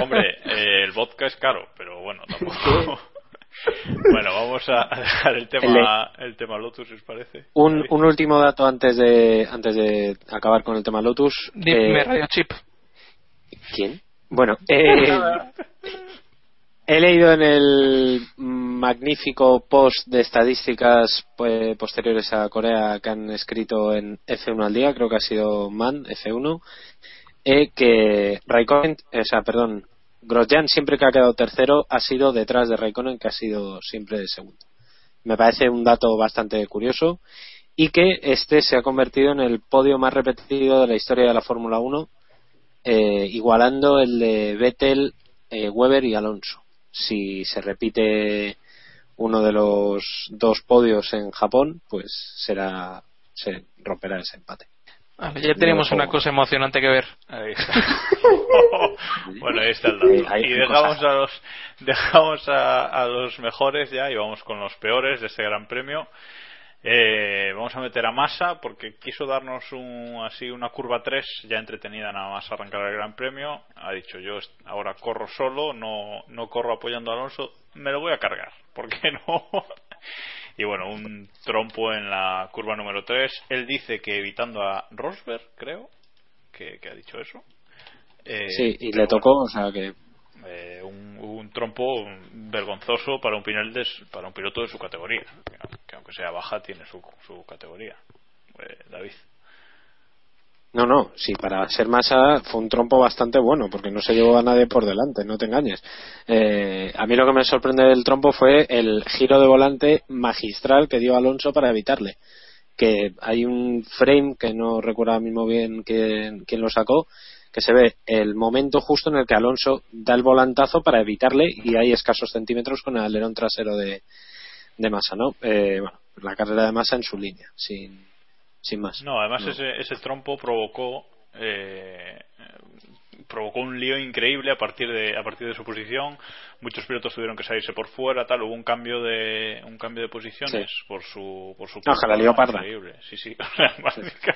Hombre, eh, el vodka es caro, pero bueno, tampoco. *laughs* bueno, vamos a a dejar el tema, el tema Lotus, si os parece. Un, un último dato antes de antes de acabar con el tema Lotus. Dime, Eh, Radio Chip. ¿Quién? Bueno, *laughs* eh, he leído en el magnífico post de estadísticas pues, posteriores a Corea que han escrito en F1 al día, creo que ha sido Man, F1, eh, que Raikkonen, o sea, perdón, Grosjean siempre que ha quedado tercero ha sido detrás de Raikkonen que ha sido siempre segundo. Me parece un dato bastante curioso y que este se ha convertido en el podio más repetido de la historia de la Fórmula 1 eh, igualando el de Vettel, eh, Weber y Alonso. Si se repite uno de los dos podios en Japón, pues será se romperá ese empate. Vale, ya tenemos una cosa emocionante que ver. Ahí está. *laughs* bueno, ahí está el dato. Ahí y dejamos a los *laughs* dejamos a, a los mejores ya y vamos con los peores de este Gran Premio. Eh, vamos a meter a Massa porque quiso darnos un, así una curva 3 ya entretenida nada más arrancar el Gran Premio. Ha dicho yo ahora corro solo, no, no corro apoyando a Alonso, me lo voy a cargar. *laughs* ¿Por qué no? y bueno, un trompo en la curva número 3. Él dice que evitando a Rosberg, creo, que, que ha dicho eso. Eh, Sí, y le tocó, o sea que. Eh, un, un trompo vergonzoso para un, pinel de para un piloto de su categoría, que, que aunque sea baja tiene su, su categoría. Eh, David. No, no, sí, para ser masa fue un trompo bastante bueno, porque no se llevó a nadie por delante, no te engañes. Eh, a mí lo que me sorprende del trompo fue el giro de volante magistral que dio Alonso para evitarle. Que hay un frame que no recuerdo mismo bien quién, quién lo sacó, que se ve el momento justo en el que Alonso da el volantazo para evitarle y hay escasos centímetros con el alerón trasero de, de masa, ¿no? Eh, bueno, la carrera de masa en su línea, sin, sin más. No, además No. Ese, ese trompo provocó eh, provocó un lío increíble a partir de a partir de su posición. Muchos pilotos tuvieron que salirse por fuera, tal. Hubo un cambio de un cambio de posiciones Sí. por su por su No, la lió parda. Increíble. Sí, sí. *laughs* Básica-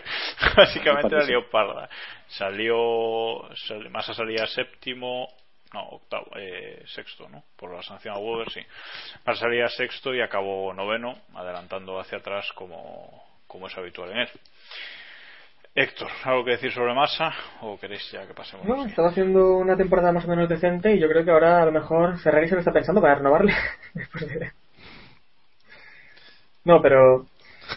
Básicamente la lió parda. Salió sal- Massa salía séptimo no, octavo, eh, sexto, ¿no? Por la sanción a Weber, sí. Massa salía sexto y acabó noveno, adelantando hacia atrás como, como es habitual en él. Héctor, ¿algo que decir sobre Massa o queréis ya que pasemos? No, estaba haciendo una temporada más o menos decente y yo creo que ahora a lo mejor Ferrari se lo está pensando para renovarle. *laughs* Después de- No, pero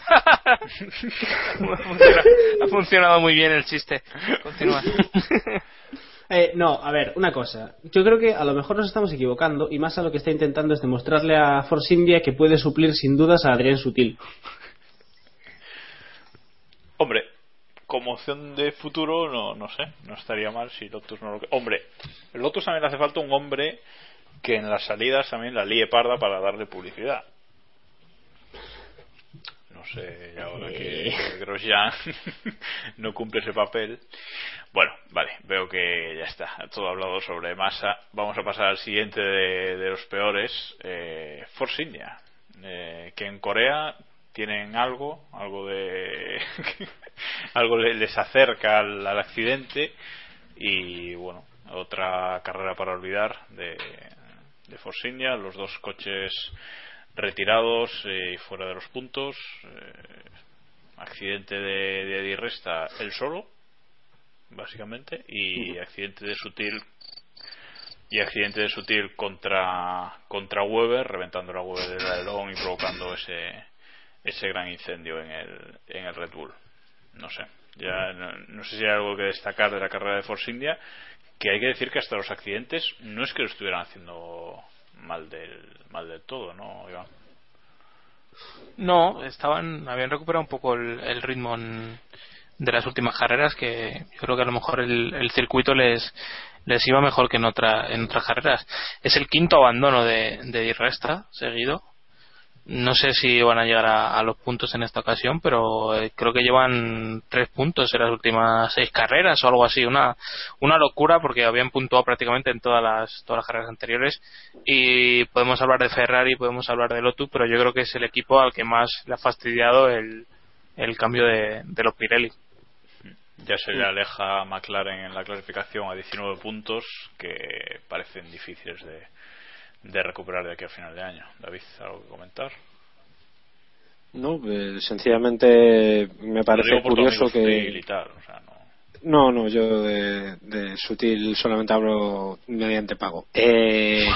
ha, funcionado, ha funcionado muy bien el chiste. Continúa. Eh, no, a ver, una cosa. Yo creo que a lo mejor nos estamos equivocando y más a lo que está intentando es demostrarle a Force India que puede suplir sin dudas a Adrián Sutil. Hombre, como opción de futuro, no, no sé, no estaría mal si Lotus no lo. Hombre, Lotus también le hace falta un hombre que en las salidas también la líe parda para darle publicidad. No sé, y ahora que Grosjean *laughs* no cumple ese papel. Bueno, vale, veo que ya está, todo hablado sobre masa. Vamos a pasar al siguiente de, de los peores, eh, Force India, eh, que en Corea tienen algo, algo de *laughs* algo le- les acerca al, al accidente y bueno, otra carrera para olvidar de, de Force India, los dos coches retirados eh, y fuera de los puntos, eh, accidente de, de Di Resta él solo, básicamente, y accidente de Sutil y accidente de Sutil contra contra Weber, reventando la Weber del alerón y provocando ese ese gran incendio en el en el Red Bull. No sé, ya no, sé si hay algo que destacar de la carrera de Force India, que hay que decir que hasta los accidentes no es que lo estuvieran haciendo mal del mal del todo, ¿no, Iván? No, estaban, habían recuperado un poco el, ritmo de las últimas carreras que yo creo que a lo mejor el, el circuito les les iba mejor que en otra en otras carreras. Es el quinto abandono de, de Di Resta seguido. No sé si van a llegar a, a los puntos en esta ocasión, pero eh, creo que llevan tres puntos en las últimas seis carreras o algo así. Una, una locura porque habían puntuado prácticamente en todas las, todas las carreras anteriores. Y podemos hablar de Ferrari, podemos hablar de Lotus, pero yo creo que es el equipo al que más le ha fastidiado el, el cambio de, los Pirelli. Ya se le aleja McLaren en la clasificación a 19 puntos que parecen difíciles de, de recuperar de aquí a final de año. David, ¿algo que comentar? No, eh, sencillamente me parece curioso que. Sutil y tal, o sea, no. No, no, yo de, de sutil solamente hablo mediante pago. Eh,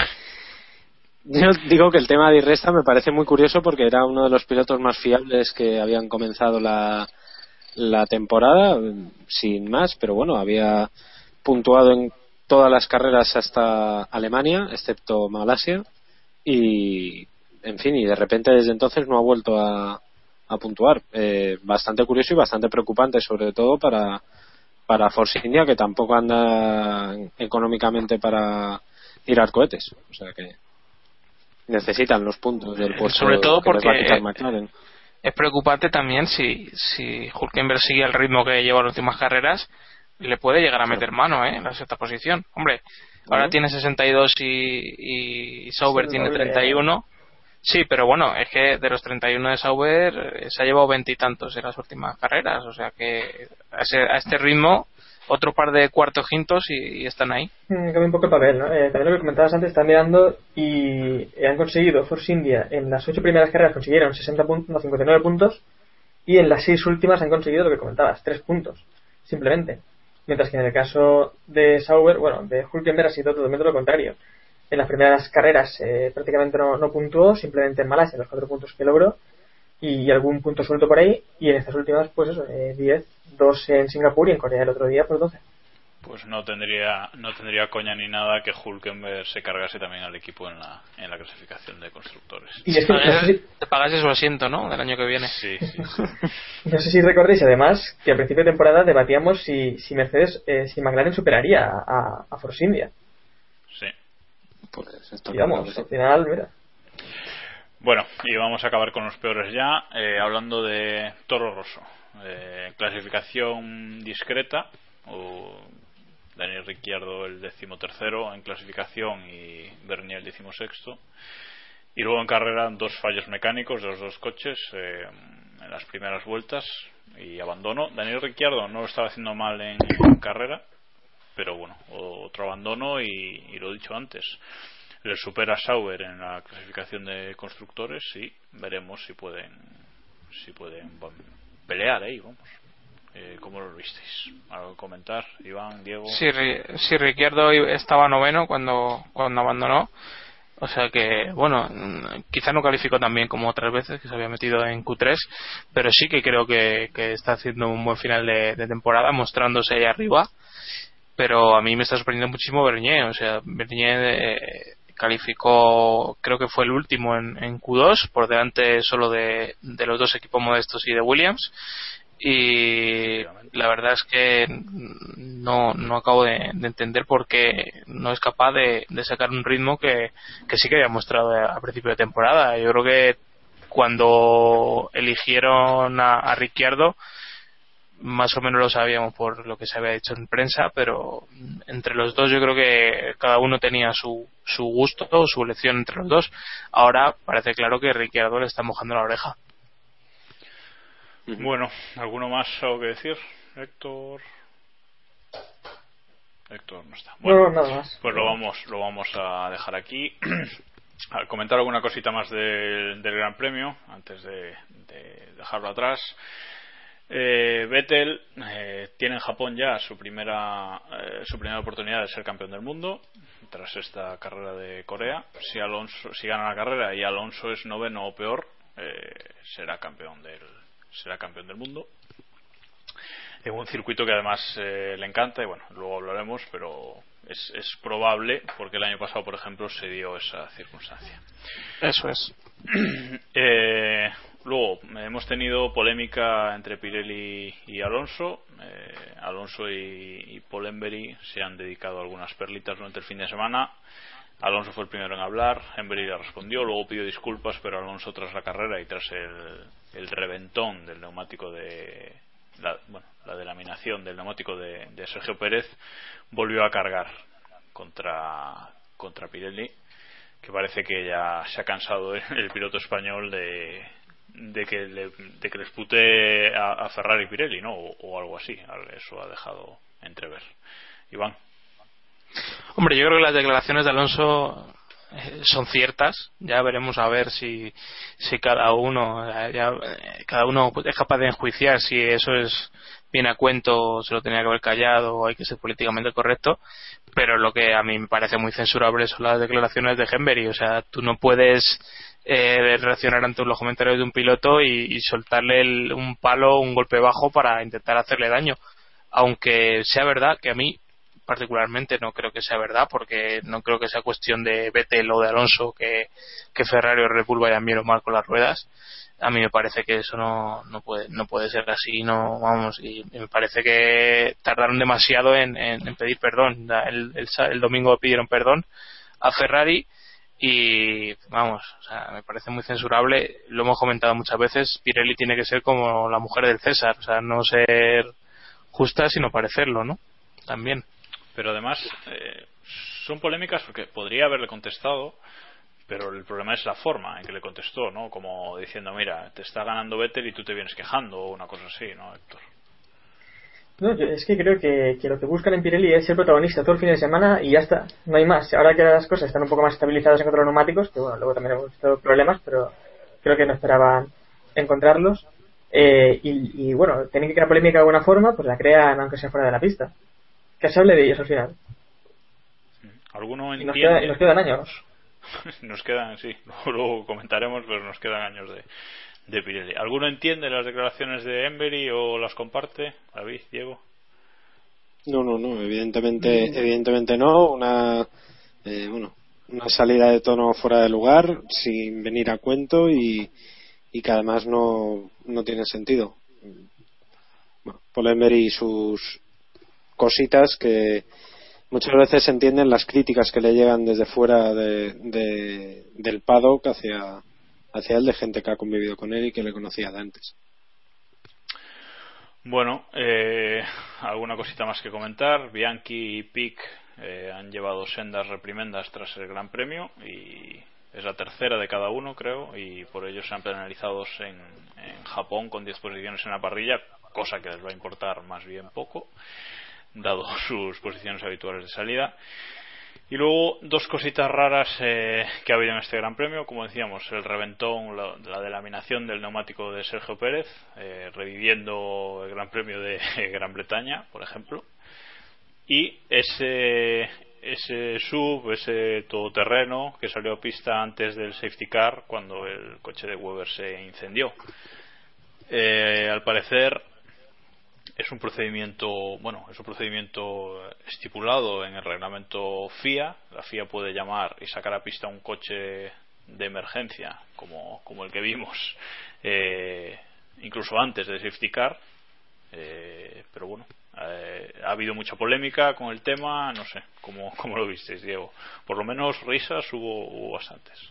*laughs* yo digo que el tema de Irresta me parece muy curioso porque era uno de los pilotos más fiables que habían comenzado la, la temporada, sin más, pero bueno, había puntuado en todas las carreras hasta Alemania, excepto Malasia, y en fin, y de repente desde entonces no ha vuelto a, a puntuar. Eh, bastante curioso y bastante preocupante, sobre todo para, para Force India, que tampoco anda económicamente para tirar cohetes. O sea que necesitan los puntos del puesto Sobre todo porque-. Es preocupante también si, si Hulkenberg sigue el ritmo que lleva las últimas carreras, le puede llegar a meter mano ¿eh? en la sexta posición. Hombre, ahora tiene 62 y, y Sauber Sí, tiene doble, 31. Sí, pero bueno, es que de los 31 de Sauber eh, se ha llevado veintitantos en las últimas carreras, o sea que a, ese- a este ritmo otro par de cuartos quintos y, y están ahí. Mm, Cambia un poco el papel, ¿no? Eh, también lo que comentabas antes, están mirando y eh, han conseguido Force India en las ocho primeras carreras consiguieron 60 puntos, no, 59 puntos y en las seis últimas han conseguido lo que comentabas, tres puntos, simplemente. Mientras que en el caso de Sauber, bueno, de Hulkenberg ha sido totalmente lo contrario. En las primeras carreras eh, prácticamente no, no puntuó, simplemente en Malasia los cuatro puntos que logró y algún punto suelto por ahí y en estas últimas pues eso, eh, 10, dos en Singapur y en Corea el otro día pues 12. Pues no tendría no tendría coña ni nada que Hulkenberg se cargase también al equipo en la, en la clasificación de constructores. Y es que no sé, si, Te pagas su asiento, ¿no? Del año que viene. Sí, sí, sí. *laughs* no sé si recordéis además que al principio de temporada debatíamos si, si Mercedes, eh, si McLaren superaría a, a, a Force India. sí. Pues esto Y vamos, al final, mira. Bueno, y vamos a acabar con los peores ya, eh, hablando de Toro Rosso. Eh, clasificación discreta, o Daniel Ricciardo el decimotercero en clasificación y Bernier el decimosexto. Y luego en carrera dos fallos mecánicos de los dos coches eh, en las primeras vueltas y abandono. Daniel Ricciardo no lo estaba haciendo mal en, carrera, pero bueno, otro abandono y, y lo he dicho antes. Le supera Sauber en la clasificación de constructores y veremos si pueden si pueden pelear ahí, vamos. Eh, ¿Cómo lo visteis? ¿Algo que comentar? Iván, Diego. Sí, sí, Ricciardo estaba noveno cuando, cuando abandonó. O sea que, bueno, mm, quizá no calificó tan bien como otras veces, que se había metido en Q3, pero sí que creo que, que está haciendo un buen final de, de temporada, mostrándose ahí arriba. Pero a mí me está sorprendiendo muchísimo Bernier. O sea, Bernier eh, calificó, creo que fue el último en, en Q2, por delante solo de, de los dos equipos modestos y de Williams y la verdad es que no, no acabo de, de entender por qué no es capaz de, de sacar un ritmo que, que sí que había mostrado a, principio de temporada. Yo creo que cuando eligieron a, a Ricciardo más o menos lo sabíamos por lo que se había dicho en prensa, pero entre los dos yo creo que cada uno tenía su, su gusto o su elección entre los dos. Ahora parece claro que Ricciardo le está mojando la oreja. Bueno, ¿alguno más algo que decir? Héctor. Héctor no está. No, nada más. Pues lo vamos, lo vamos a dejar aquí. *clears throat* a comentar alguna cosita más del, del Gran Premio antes de, de dejarlo atrás. Eh, Vettel eh, tiene en Japón ya su primera eh, su primera oportunidad de ser campeón del mundo tras esta carrera de Corea. Si Alonso si gana la carrera y Alonso es noveno o peor, eh, será campeón del será campeón del mundo. En un circuito que además eh, le encanta y bueno, luego hablaremos, pero es, es probable porque el año pasado, por ejemplo, se dio esa circunstancia. Eso es. *clears throat* Eh, luego, hemos tenido polémica entre Pirelli y Alonso. Eh, Alonso y, y Paul Embery se han dedicado a algunas perlitas durante el fin de semana. Alonso fue el primero en hablar, le respondió, luego pidió disculpas, pero Alonso tras la carrera y tras el, reventón del neumático de la, bueno, la delaminación del neumático de, Sergio Pérez, volvió a cargar contra, contra Pirelli que parece que ya se ha cansado el, piloto español de, de que le, de que les pute a, a Ferrari Pirelli, ¿no? O, o algo así. Eso ha dejado entrever. Iván. Hombre, yo creo que las declaraciones de Alonso eh, son ciertas. Ya veremos a ver si, si cada uno eh, eh, cada uno es capaz de enjuiciar si eso es bien a cuento, se lo tenía que haber callado o hay que ser políticamente correcto. Pero lo que a mí me parece muy censurable son las declaraciones de Henbury. O sea, tú no puedes eh, reaccionar ante los comentarios de un piloto y, y soltarle el- un palo, un golpe bajo para intentar hacerle daño. Aunque sea verdad que a mí particularmente no creo que sea verdad porque no creo que sea cuestión de Vettel o de Alonso que, Ferrari o Red Bull vayan bien o mal con las ruedas. A mí me parece que eso no, no puede no puede ser así no vamos y me parece que tardaron demasiado en, pedir perdón. El, el el domingo pidieron perdón a Ferrari y vamos o sea, me parece muy censurable. Lo hemos comentado muchas veces Pirelli tiene que ser como la mujer del César o sea no ser justa sino parecerlo no también Pero además, eh, son polémicas porque podría haberle contestado, pero el problema es la forma en que le contestó, ¿no? Como diciendo, mira, te está ganando Vettel y tú te vienes quejando o una cosa así, ¿no, Héctor? No, es que creo que, que lo que buscan en Pirelli es ser protagonista todo el fin de semana y ya está, no hay más. Ahora que las cosas están un poco más estabilizadas en cuanto a neumáticos, que bueno, luego también hemos visto problemas, pero creo que no esperaban encontrarlos. Eh, y, bueno, tienen que crear polémica de alguna forma, pues la crean aunque sea fuera de la pista. Que se hable de ellos al final. ¿Alguno Y entiende? nos, queda- y nos quedan años. *laughs* nos quedan, sí, *laughs* luego comentaremos, pero nos quedan años de, de Pirelli. ¿Alguno entiende las declaraciones de Embery o las comparte? David, Diego. No, no, no, evidentemente, evidentemente no. Una, eh, bueno, una salida de tono fuera de lugar, sin venir a cuento y, y que además no, no tiene sentido. Bueno, Paul Emery y sus cositas que muchas veces se entienden las críticas que le llegan desde fuera de, de- del paddock hacia, hacia él de gente que ha convivido con él y que le conocía de antes. Bueno, eh, alguna cosita más que comentar. Bianchi y Pic eh, han llevado sendas reprimendas tras el Gran Premio y es la tercera de cada uno, creo, y por ello se han penalizados en, en Japón con 10 posiciones en la parrilla, cosa que les va a importar más bien poco, dado *laughs* sus posiciones habituales de salida. Y luego dos cositas raras eh, que ha habido en este Gran Premio, como decíamos, el reventón, la, la delaminación del neumático de Sergio Pérez, eh, reviviendo el Gran Premio de *laughs* Gran Bretaña, por ejemplo, y ese ese sub, ese todoterreno que salió a pista antes del safety car cuando el coche de Weber se incendió. Eh, al parecer es un procedimiento, bueno, es un procedimiento estipulado en el reglamento FIA. La FIA puede llamar y sacar a pista un coche de emergencia, como, como el que vimos, eh, incluso antes del safety car. Eh, pero bueno, eh, ha habido mucha polémica con el tema, no sé, ¿cómo, cómo lo visteis, Diego? Por lo menos risas hubo, hubo bastantes.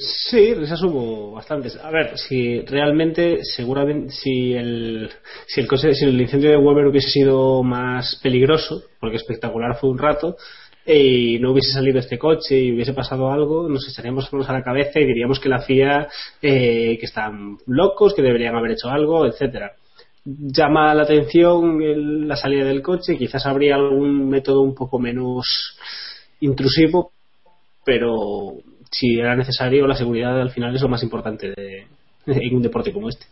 Sí, risas hubo bastantes. A ver, si realmente, seguramente, si el, si el si el incendio de Weber hubiese sido más peligroso, porque espectacular fue un rato, y no hubiese salido este coche y hubiese pasado algo, nos echaríamos manos a la cabeza y diríamos que la FIA, eh, que están locos, que deberían haber hecho algo, etcétera. Llama la atención el- la salida del coche, quizás habría algún método un poco menos intrusivo, pero si era necesario, la seguridad al final es lo más importante de, en un deporte como este.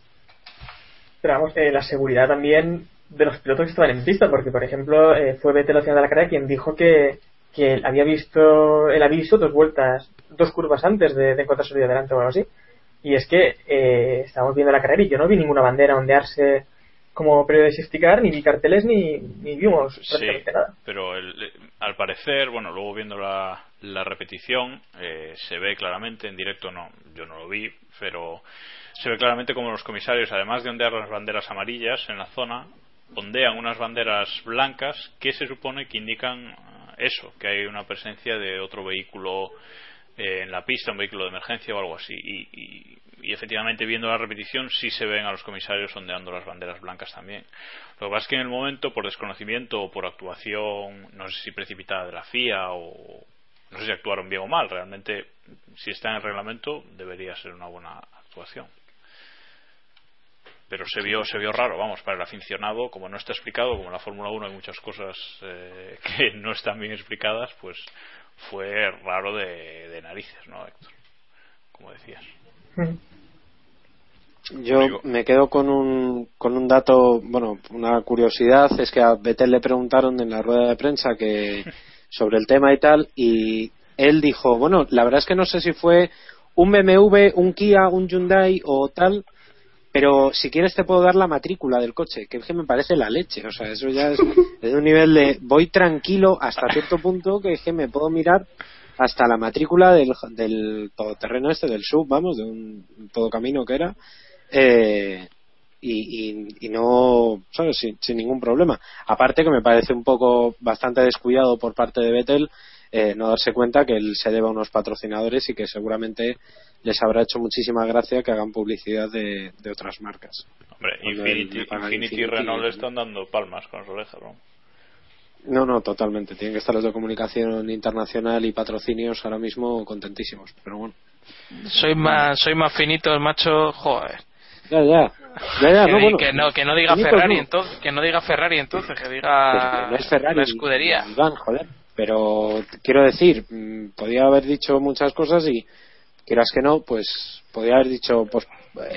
Pero vamos, eh, la seguridad también de los pilotos que estaban en pista, porque por ejemplo eh, fue Vettel de la carrera quien dijo que, que había visto el aviso dos vueltas, dos curvas antes de, de encontrarse de delante o algo así. Y es que eh, estábamos viendo la carrera y yo no vi ninguna bandera ondearse como periodo de safety car, ni vi carteles, ni, ni vimos Sí, nada. pero el- eh, al parecer, bueno, luego viendo la, la repetición, eh, se ve claramente, en directo no, yo no lo vi, pero se ve claramente como los comisarios, además de ondear las banderas amarillas en la zona, ondean unas banderas blancas que se supone que indican ah, eso, que hay una presencia de otro vehículo eh, en la pista, un vehículo de emergencia o algo así. Y, y- efectivamente, viendo la repetición, sí se ven a los comisarios ondeando las banderas blancas también. Lo que pasa es que en el momento, por desconocimiento o por actuación, no sé si precipitada de la FIA o no sé si actuaron bien o mal, realmente, si está en el reglamento, debería ser una buena actuación. Pero se vio, se vio raro, vamos, para el aficionado, como no está explicado, como en la Fórmula 1 hay muchas cosas eh, *laughs* que no están bien explicadas, pues fue raro de, de narices, ¿no, Héctor? Como decías. Yo me quedo con un, con un dato, bueno, una curiosidad, es que a Betel le preguntaron en la rueda de prensa que *laughs* sobre el tema y tal, y él dijo, bueno, la verdad es que no sé si fue un BMW, un Kia, un Hyundai o tal, pero si quieres te puedo dar la matrícula del coche, que es que me parece la leche, o sea, eso ya es, *laughs* es de un nivel de voy tranquilo hasta cierto punto que es que me puedo mirar hasta la matrícula del, del todoterreno este, del sub, vamos, de un todo camino que era, eh, y, y, y no, ¿sabes? Sin, sin ningún problema. Aparte que me parece un poco bastante descuidado por parte de Vettel eh, no darse cuenta que él se debe a unos patrocinadores y que seguramente les habrá hecho muchísima gracia que hagan publicidad de, de otras marcas. Hombre, Infinity, paga Infinity y Infinity, Renault le ¿no? están dando palmas con las orejas, ¿no? No, no, totalmente. Tienen que estar los de comunicación internacional y patrocinios ahora mismo contentísimos. Pero bueno. Soy más, soy más finito, macho, joder. Ya, ya. Ya, ya, que, no, bueno. que no, que no diga Finitos Ferrari no. entonces, que no diga Ferrari entonces, que Que diga no es Ferrari. la escudería. Iván, joder. Pero quiero decir, mm, podía haber dicho muchas cosas y quieras que no, pues podía haber dicho, pues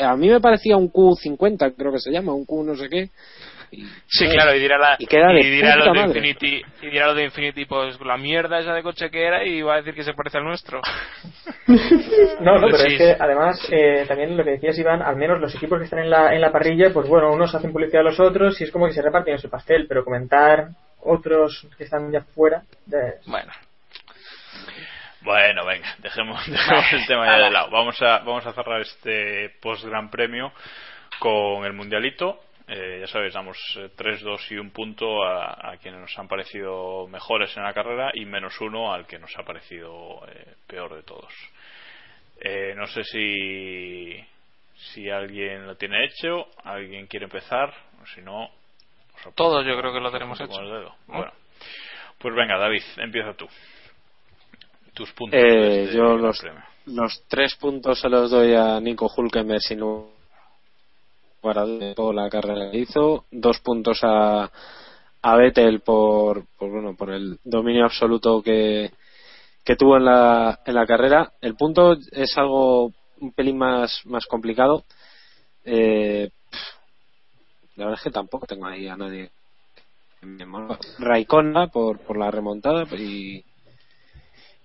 a mí me parecía un Q50, creo que se llama, un Q no sé qué. Y, Sí, claro, y dirá, la, y y dirá de. Infinity, y dirá lo de Infinity, pues la mierda esa de coche que era y va a decir que se parece al nuestro. *laughs* No, no, pero Sí, es que además eh, también lo que decías Iván, al menos los equipos que están en la, en la parrilla, pues bueno, unos hacen publicidad a los otros y es como que se reparten ese pastel, pero comentar otros que están ya fuera, Bueno, Bueno, venga, dejemos, *laughs* dejemos el tema ya de lado. Vamos a, vamos a cerrar este post Gran Premio con el Mundialito. Eh, ya sabéis, damos eh, 3, 2 y un punto a, a quienes nos han parecido mejores en la carrera y menos uno al que nos ha parecido eh, peor de todos. Eh, no sé si, si alguien lo tiene hecho, alguien quiere empezar, o si no. Apunto- Todos yo creo que lo tenemos hecho. con el dedo. Bueno, pues venga, David, empieza tú. Tus puntos. Eh, este yo los, Premio. los tres puntos se los doy a Nico Hulkenberg sin lugar a dudas por la carrera que hizo. Dos puntos a, a Vettel por, por, bueno, por el dominio absoluto que, que tuvo en la, en la carrera. El punto es algo un pelín más, más complicado. Eh, la verdad es que tampoco tengo ahí a nadie. me mola. Raikkonen por, por la remontada y,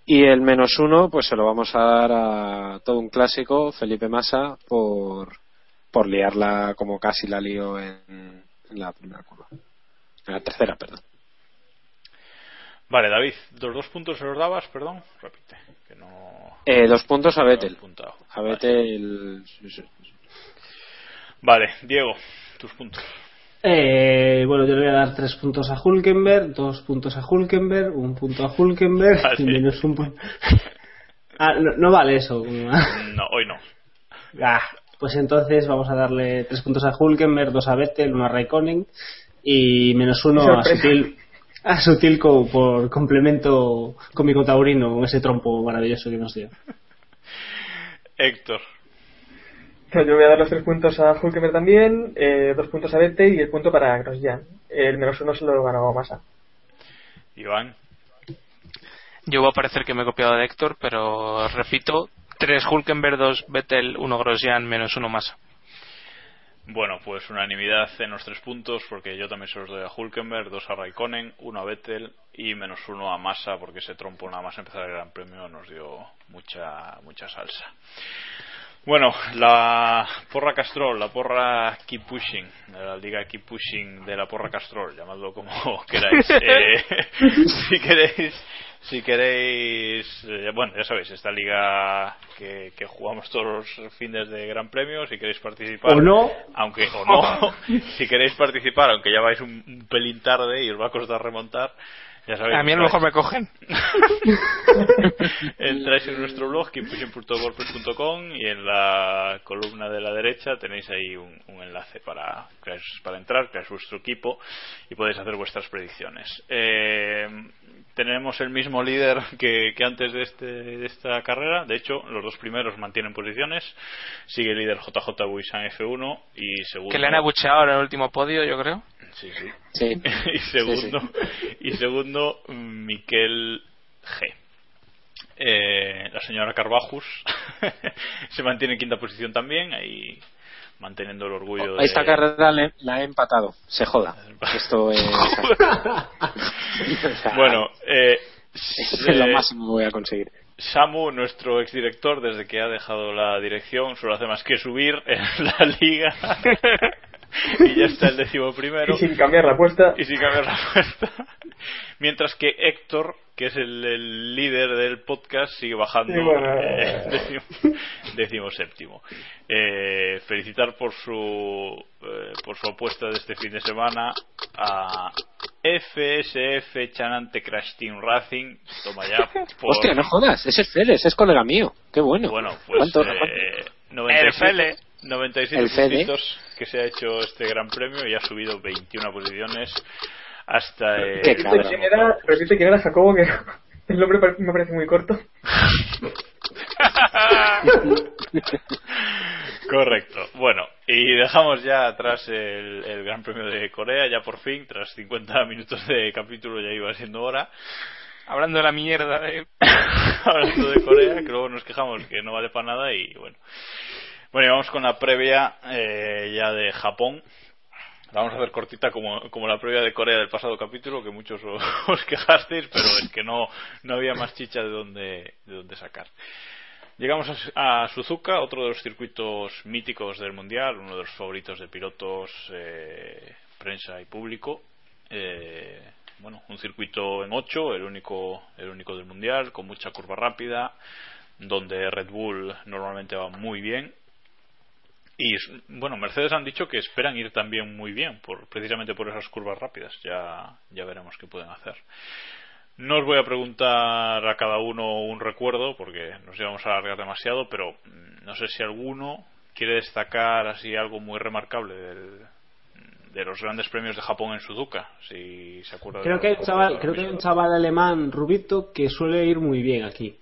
y el menos uno, pues se lo vamos a dar a todo un clásico, Felipe Massa, por, por liarla como casi la lió en, en la primera curva. En la tercera, perdón. Vale, David, los dos puntos se los dabas, perdón, repite, que no. Eh, dos puntos a Vettel. A. Vettel. Vale, Diego, tus puntos. Eh, bueno, yo le voy a dar tres puntos a Hulkenberg, dos puntos a Hulkenberg, un punto a Hulkenberg Vale. y menos un punto. *laughs* Ah, no, no vale eso. No, hoy no. Ah, pues entonces vamos a darle tres puntos a Hulkenberg, dos a Vettel, uno a Raikkonen y menos uno a. Sutil, a Sutil co- por complemento cómico taurino con ese trompo maravilloso que nos dio. Héctor, Yo voy a dar los tres puntos a Hulkenberg también, eh, dos puntos a Vettel y el punto para Grosjean. El menos uno se lo ganó Massa. Iván, Yo voy a parecer que me he copiado de Héctor, pero repito, 3 Hulkenberg, 2 Vettel, 1 Grosjean, menos 1 Massa. bueno, pues unanimidad en los tres puntos, porque yo también se los doy a Hulkenberg, dos a Raikkonen, uno a Vettel y menos uno a Massa, porque ese trompo nada más empezar el Gran Premio nos dio mucha, mucha salsa. Bueno, la porra Castrol, la porra Keep Pushing, la liga Keep Pushing de la porra Castrol, llamadlo como *laughs* queráis. *laughs* Eh, *laughs* si queréis, si queréis, eh, bueno, ya sabéis, esta liga que, que jugamos todos los fines de Gran Premio, si queréis participar. O no. Aunque, o no, si queréis participar, aunque ya vais un, un pelín tarde y os va a costar remontar, ya sabéis. A mí a lo mejor me cogen. *laughs* Entráis en nuestro blog, keeppushing.wordpress.com y en la columna de la derecha tenéis ahí un, un enlace para, para entrar, crear vuestro equipo y podéis hacer vuestras predicciones. Eh, tenemos el mismo líder que, que antes de, este, de esta carrera, de hecho los dos primeros mantienen posiciones, sigue el líder JJ Buisan F1 y segundo... Que le han abucheado en el último podio, yo creo. Sí, sí. Sí. *laughs* y segundo, y segundo Miquel G. Eh, la señora Carvajus *laughs* se mantiene en quinta posición también, ahí manteniendo el orgullo de... Esta carrera le- la he empatado. Se joda. *laughs* Esto es. Bueno, eh, es lo máximo que voy a conseguir. Samu, nuestro exdirector, desde que ha dejado la dirección, solo hace más que subir en la liga. Y ya está el décimo primero. Y sin cambiar la apuesta. Y sin cambiar la apuesta. *laughs* Mientras que Héctor, que es el, el líder del podcast, sigue bajando Sí, bueno. eh, décimo, décimo séptimo. Eh, felicitar por su eh, por su apuesta de este fin de semana a FSF Chanante Crash Team Racing. Toma ya. Por, Hostia, no jodas. Ese es Fedes, es colega mío. Qué bueno. bueno, pues ¿Cuánto- eh, El 97, Fele. 97 El Fede. puntitos que se ha hecho este gran premio y ha subido 21 posiciones hasta el... Repite quién era, repite quién era Jacobo, que *laughs* el nombre me parece muy corto. *laughs* Correcto. Bueno, y dejamos ya atrás el, el Gran Premio de Corea, ya por fin, tras 50 minutos de capítulo ya iba siendo hora. Hablando de la mierda de... *laughs* Hablando de Corea, que luego nos quejamos que no vale para nada y bueno. Bueno, y vamos con la previa eh, ya de Japón. La vamos a hacer cortita como, como la previa de Corea del pasado capítulo, que muchos *laughs* os, quejasteis, pero es que no, no había más chicha de donde, de donde sacar. Llegamos a, a Suzuka, otro de los circuitos míticos del Mundial, uno de los favoritos de pilotos, eh, prensa y público. Eh, bueno, un circuito en 8, el único, el único del Mundial, con mucha curva rápida, donde Red Bull normalmente va muy bien. Y bueno, Mercedes han dicho que esperan ir también muy bien, por, precisamente por esas curvas rápidas. Ya, ya veremos qué pueden hacer. No os voy a preguntar a cada uno un recuerdo porque nos íbamos a alargar demasiado, pero mm, no sé si alguno quiere destacar así algo muy remarcable del, de los grandes premios de Japón en Suzuka, si se acuerda. Creo de que hay chaval, creo que hay un chaval alemán rubito que suele ir muy bien aquí.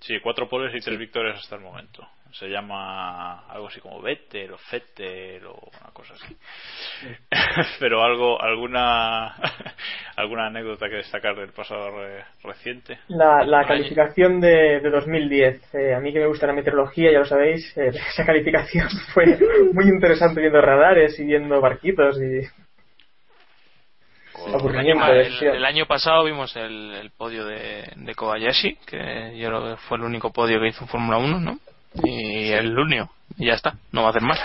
Sí, cuatro poles y tres victorias hasta el momento. Se llama algo así como Vettel o Fettel o una cosa así. *laughs* Pero algo, alguna, *laughs* alguna anécdota que destacar del pasado re- reciente. La, la calificación de, de 2010. Eh, a mí que me gusta la meteorología, ya lo sabéis, eh, *laughs* esa calificación fue muy interesante viendo radares y viendo barquitos y... El año, el- decía. el año pasado vimos el, el podio de, de Kobayashi, que yo creo que fue el único podio que hizo Fórmula 1, ¿no? Y el único. Y ya está, no va a hacer más.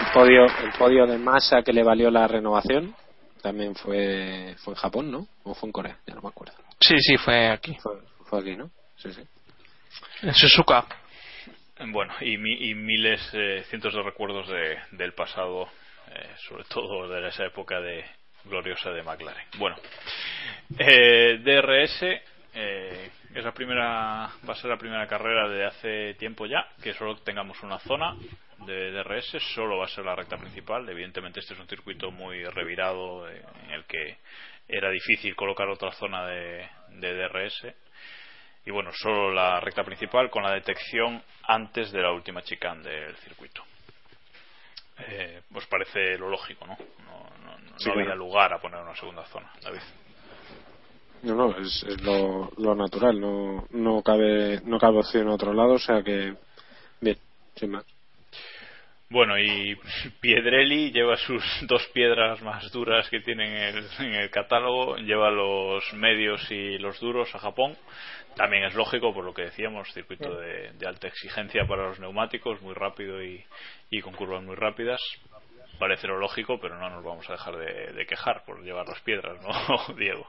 El podio, el podio de masa que le valió la renovación también fue, fue en Japón, ¿no? O fue en Corea, ya no me acuerdo. Sí, sí, fue aquí. Fue, fue aquí, ¿no? Sí, sí. En Suzuka. Bueno, y, mi- y miles, eh, cientos de recuerdos de, del pasado, eh, sobre todo de esa época de gloriosa de McLaren. Bueno, eh, DRS es la primera, va a ser la primera carrera de hace tiempo ya que solo tengamos una zona de DRS, solo va a ser la recta principal. Evidentemente este es un circuito muy revirado en el que era difícil colocar otra zona de, de DRS y bueno, solo la recta principal con la detección antes de la última chicane del circuito. Eh, ¿Os parece lo lógico, no? No, no, no Sí, había claro. lugar a poner una segunda zona, David. No, no, es, es lo, lo natural, no, no cabe no cabe opción a otro lado, o sea que bien, sin más. Bueno, y *laughs* Piedrelli lleva sus *laughs* dos piedras más duras que tiene en el, en el catálogo, lleva los medios y los duros a Japón. También es lógico, por lo que decíamos, circuito de, de alta exigencia para los neumáticos, muy rápido y, y con curvas muy rápidas. Parece lo lógico, pero no nos vamos a dejar de, de quejar por llevar las piedras, ¿no, *laughs* Diego?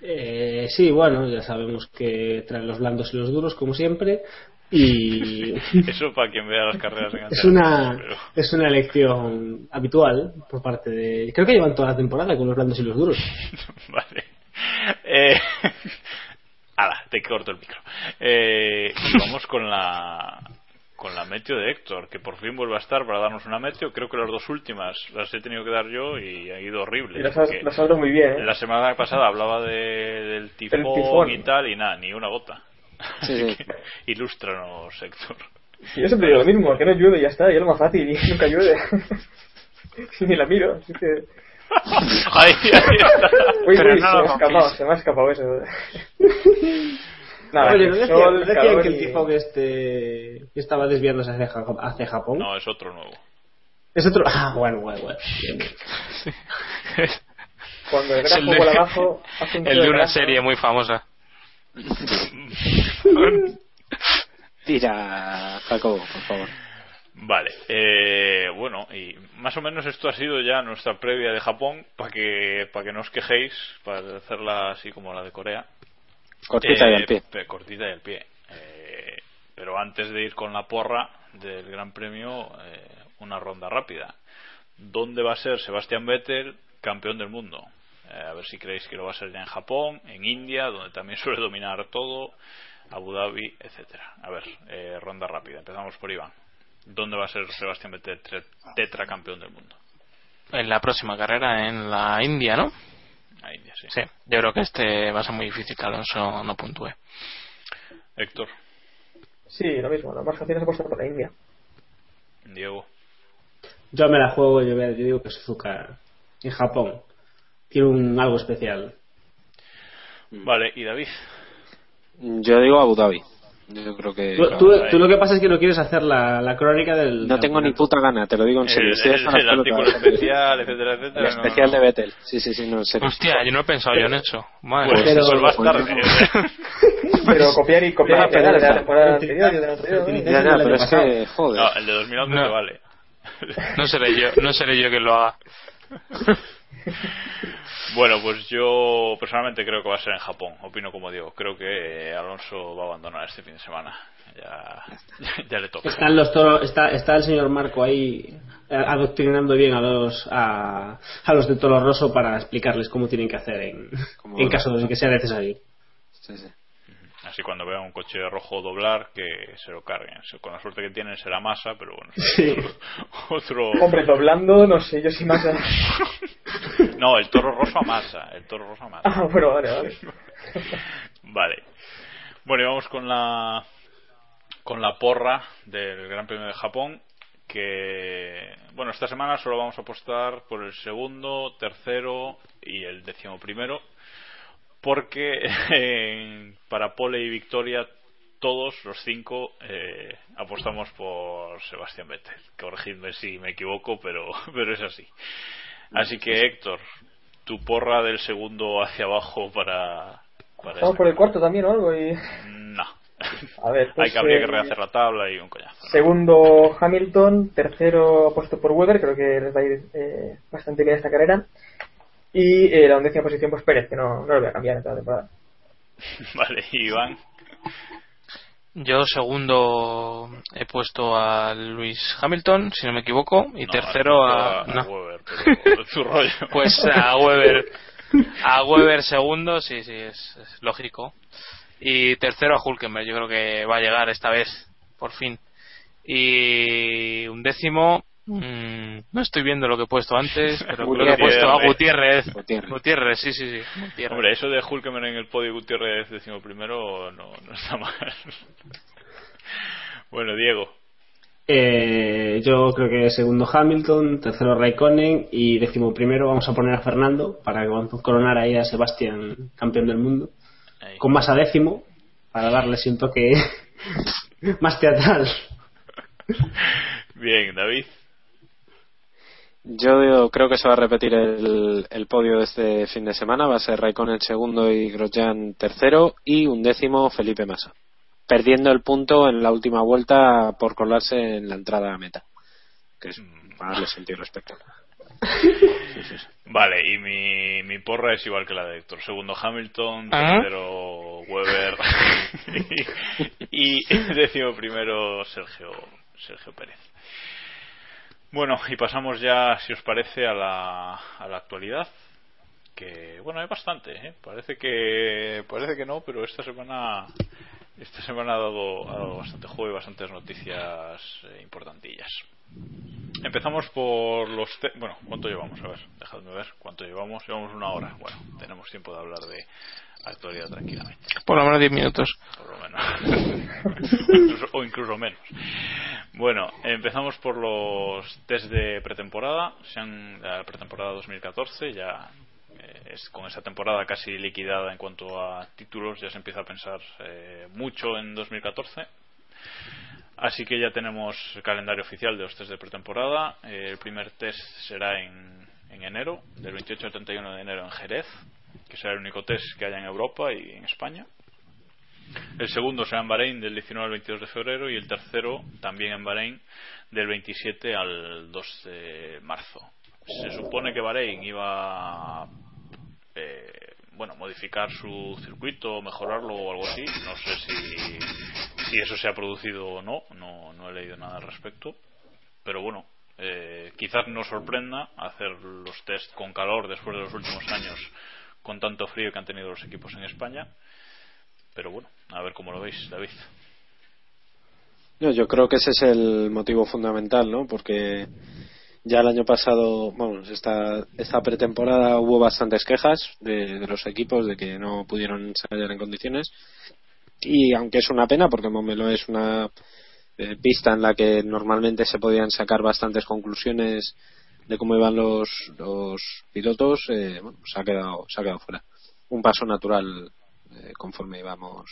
Eh, sí, bueno, ya sabemos que traen los blandos y los duros, como siempre. Y *laughs* Eso para quien vea las carreras en es una, pero- es una elección habitual por parte de. Creo que llevan toda la temporada con los blandos y los duros. *laughs* Vale. Eh, *laughs* ala, te corto el micro. Eh, y vamos con la con la meteo de Héctor, que por fin vuelve a estar para darnos una meteo. Creo que las dos últimas las he tenido que dar yo y ha ido horrible. Y las has, porque las has dado muy bien, ¿eh? La semana pasada hablaba de, del *laughs* tifón, tifón. y tal, y nada, ni una gota. Sí, Así sí. que, ilústranos, Héctor. Y yo siempre digo lo mismo, que no llueve y ya está, y es lo más fácil, y nunca llueve. Si *laughs* Ni la miro, así que... *laughs* ahí, ahí está. Uy, Pero uy, no se me ha escapado, se me ha escapado eso. Nada, Oye, que ¿no decía, sol, no decían que el y- tifón este estaba desviándose hacia, hacia Japón? No, es otro nuevo. Es otro. Ah, bueno, bueno, bueno. *laughs* Cuando el grafo el de- vuela abajo, hace un El de una grafo. serie muy famosa. *laughs* Tira, Jacobo, por favor. Vale, eh, bueno, y más o menos esto ha sido ya nuestra previa de Japón, para que, para que no os quejéis, para hacerla así como la de Corea. Cortita y Eh, al pie. pe- Cortita y al pie. Eh, pero antes de ir con la porra del Gran Premio, eh, una ronda rápida. ¿Dónde va a ser Sebastián Vettel campeón del mundo? Eh, a ver si creéis que lo va a ser ya en Japón, en India, donde también *laughs* suele dominar todo, Abu Dhabi, etcétera. A ver, eh, ronda rápida. Empezamos por Iván. ¿Dónde va a ser Sebastián Vettel tetracampeón del mundo? en la próxima carrera en la India, ¿no? La India, sí. Sí, yo creo que este va a ser muy difícil que Alonso no puntúe. Héctor, Sí, lo mismo. Lo más fácil es apostar por la India. Diego, Yo me la juego, yo, yo digo que Suzuka en Japón. Tiene un algo especial. vale, y David. Yo digo Abu Dhabi. Yo creo que. Tú, tú- tú lo que pasa es que no quieres hacer la, la crónica del. No tengo ni puta gana, te lo digo en serio. El, Estoy el- las el artículo especial, etcétera, El etcétera. no, especial no. de Vettel. Sí, sí, sí, no, en serio. Hostia, yo no he pensado yo en eso. Madre Pues, mía. Pero- pues vas tarde. *laughs* Pero copiar y copiar y pero- de la temporada anterior y de la anterior. ¿no? Ya, ya, pero es que, joder. No, el de 2011 No. vale. No seré yo, no seré yo quien lo haga. *laughs* *laughs* Bueno, pues yo personalmente creo que va a ser en Japón. Opino como Diego. Creo que Alonso va a abandonar este fin de semana. Ya, *laughs* ya le toca. Están los toros, está, está el señor Marco ahí eh, adoctrinando bien a los a, a los de Toro Rosso para explicarles cómo tienen que hacer en, en caso de que sea necesario. Sí, sí. Así cuando vean un coche rojo doblar, que se lo carguen. Con la suerte que tienen será masa, pero bueno. *laughs* Sí. *laughs* Otro. Hombre, doblando, no sé, yo sí más. *laughs* No, el toro roso a masa. El toro roso a masa. Ah, bueno, vale, vale. Vale. Bueno, y vamos con la con la porra del Gran Premio de Japón que bueno, esta semana solo vamos a apostar por el segundo, tercero y el décimo primero porque *laughs* eh, para pole y victoria todos los cinco eh, apostamos por Sebastián Vettel. Corregidme si me equivoco, pero *laughs* pero es así. Así que Héctor, tu porra del segundo hacia abajo para para Vamos por el cuarto también o algo y... no. A ver, *laughs* pues, Hay que habría que eh, rehacer la tabla y un coñazo. Segundo Hamilton, tercero puesto por Weber, creo que les va a ir eh, bastante bien esta carrera. Y eh, la undécima posición, pues Pérez, que no, no lo voy a cambiar en toda la temporada. *laughs* Vale, Iván. Yo segundo he puesto a Luis Hamilton, si no me equivoco, y No, tercero a, a... no. Weber, pero es tu rollo. *laughs* Pues a Weber. A Weber segundo, sí, sí, es, es lógico. Y tercero a Hulkenberg, yo creo que va a llegar esta vez, por fin. Y un décimo, mm, no estoy viendo lo que he puesto antes, *laughs* pero creo que he puesto a Gutiérrez. Gutiérrez. Gutiérrez, sí, sí, sí. Gutiérrez. Hombre, eso de Hulkenberg en el podio y Gutiérrez décimo primero no, no está mal. *laughs* bueno, Diego. Eh, yo creo que segundo Hamilton, tercero Raikkonen y décimo primero vamos a poner a Fernando para coronar ahí a Sebastián campeón del mundo. Ahí. Con más a décimo para darle un toque *laughs* más teatral. Bien, David. Yo digo- creo que se va a repetir el, el podio de este fin de semana. Va a ser Raikkonen segundo y Grosjean tercero y un décimo Felipe Massa. Perdiendo el punto en la última vuelta por colarse en la entrada a meta. Que es para darle sentido al espectáculo. *laughs* Vale, y mi, mi porra es igual que la de Héctor. Segundo Hamilton, Ah. tercero Weber *laughs* *laughs* y, y décimo primero Sergio, Sergio Pérez. Bueno, y pasamos ya, si os parece, a la, a la actualidad. Que, bueno, hay bastante, ¿eh? Parece que, parece que no, pero esta semana, esta semana ha dado, ha dado bastante juego y bastantes noticias eh, importantillas. Empezamos por los. bueno, ¿cuánto llevamos? A ver, dejadme ver cuánto llevamos. Llevamos una hora. Bueno, tenemos tiempo de hablar de actualidad tranquilamente, Por lo menos 10 minutos. por lo menos. *laughs* Incluso- o incluso menos. Bueno, empezamos por los test de pretemporada. Se han, la pretemporada 2014 ya eh, es con esa temporada casi liquidada en cuanto a títulos. Ya se empieza a pensar eh, mucho en 2014. Así que ya tenemos el calendario oficial de los test de pretemporada. Eh, el primer test será en, en enero, del 28 al 31 de enero en Jerez, que será el único test que haya en Europa y en España. El segundo será en Bahrein del 19 al 22 de febrero y el tercero también en Bahrein del 27 al 2 de marzo. Se supone que Bahrein iba eh, bueno, modificar su circuito, mejorarlo o algo así. No sé si, si eso se ha producido o no. no, no he leído nada al respecto. Pero bueno, eh, quizás nos sorprenda hacer los test con calor después de los últimos años con tanto frío que han tenido los equipos en España. Pero bueno, a ver cómo lo veis, David. No, yo creo que ese es el motivo fundamental, ¿no? Porque Ya el año pasado, vamos, esta, esta pretemporada hubo bastantes quejas de, los equipos de que no pudieron ensayar en condiciones. Y aunque es una pena, porque Momelo es una eh, pista en la que normalmente se podían sacar bastantes conclusiones de cómo iban los, los pilotos, eh, bueno, se ha quedado, se ha quedado fuera. Un paso natural eh, conforme íbamos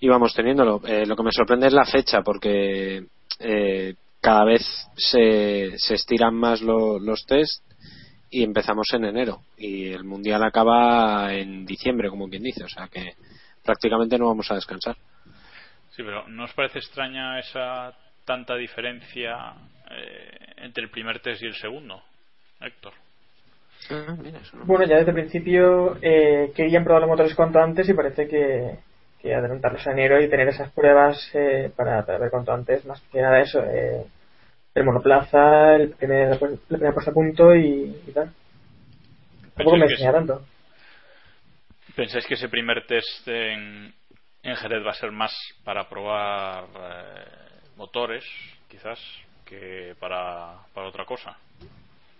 íbamos teniéndolo. Eh, lo que me sorprende es la fecha, porque eh, cada vez se, se estiran más lo- los test y empezamos en enero. Y el mundial acaba en diciembre, como quien dice. O sea que prácticamente no vamos a descansar. Sí, pero ¿no os parece extraña esa tanta diferencia eh, entre el primer test y el segundo, Héctor? Bueno, ya desde el principio eh, querían probar los motores cuanto antes y parece que, que adelantarlos a enero y tener esas pruebas eh, para, para ver cuanto antes, más que nada eso, eh, el monoplaza, el primer, la primera puesta a punto y, y tal. Tampoco me enseña tanto. ¿Pensáis que ese primer test en, en Jerez va a ser más para probar eh, motores, quizás, que para, para otra cosa?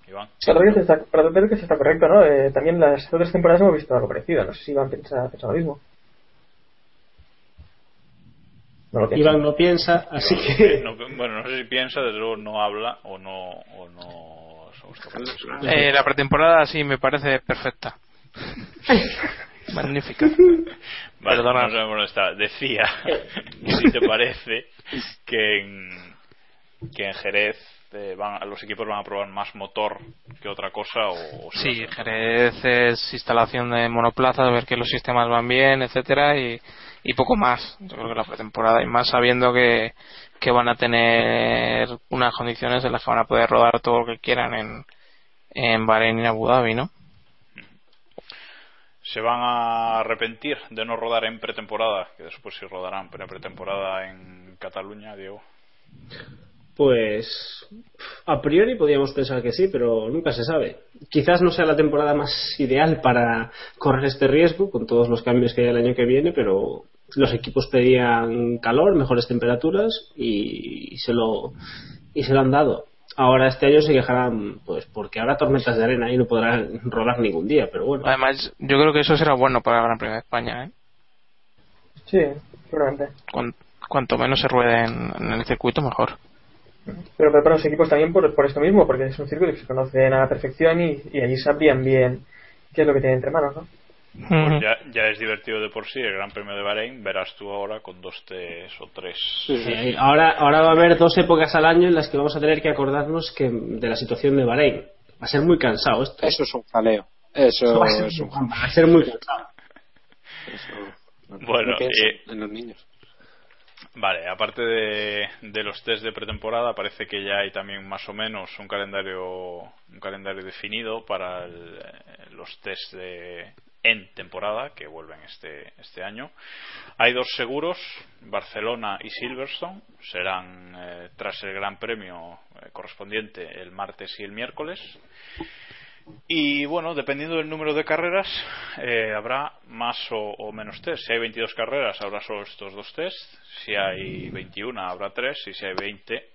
Iván. Para ver que está, para ver que se está correcto, ¿no? Eh, también las otras temporadas hemos visto algo parecido. No sé si Iván piensa, piensa lo mismo. No lo piensa. Iván no piensa, así No, que. no- bueno, no sé si piensa, desde luego no habla o no, o no. Eh, la pretemporada sí me parece perfecta. Magnífica. *laughs* Vale, Perdona. no. Decía que *laughs* si te parece que en, que en Jerez eh, van, los equipos van a probar más motor que otra cosa o, o Sí, Jerez es instalación de monoplazas, ver que los sistemas van bien, etcétera y, y poco más. Yo creo que la pretemporada y más sabiendo que, que van a tener unas condiciones en las que van a poder rodar todo lo que quieran en, en Bahrein y Abu Dhabi, ¿no? se van a arrepentir de no rodar en pretemporada, que después sí rodarán pero en pretemporada en Cataluña, Diego. Pues a priori podríamos pensar que sí, pero nunca se sabe. Quizás no sea la temporada más ideal para correr este riesgo con todos los cambios que hay el año que viene, pero los equipos pedían calor, mejores temperaturas y, se lo y se lo han dado. Ahora este año se quejarán, pues porque habrá tormentas de arena y no podrán rodar ningún día, pero bueno. Además, yo creo que eso será bueno para el Gran Premio de España, ¿eh? Sí, seguramente. Cuan- cuanto menos se ruede en, en el circuito, mejor. Pero, pero para los equipos también por, por esto mismo, porque es un circuito que se conoce a la perfección y, y allí sabrían bien qué es lo que tienen entre manos, ¿no? Pues ya, ya es divertido de por sí el Gran Premio de Bahrein, verás tú ahora con dos test o tres. Sí, ahora, ahora va a haber dos épocas al año en las que vamos a tener que acordarnos que de la situación de Bahrein. Va a ser muy cansado esto. Eso es un jaleo. Eso *laughs* Va a ser, es un va a ser muy cansado. Bueno, No pienso eh, en los niños. Vale, aparte de, de los test de pretemporada, parece que ya hay también más o menos un calendario un calendario definido para el- eh, los test de en temporada que vuelven este este año. Hay dos seguros, Barcelona y Silverstone, serán eh, tras el Gran Premio eh, correspondiente el martes y el miércoles. Y bueno, dependiendo del número de carreras, eh, habrá más o, menos test. Si hay 22 carreras, habrá solo estos dos test. Si hay 21, habrá tres. Y si hay 20,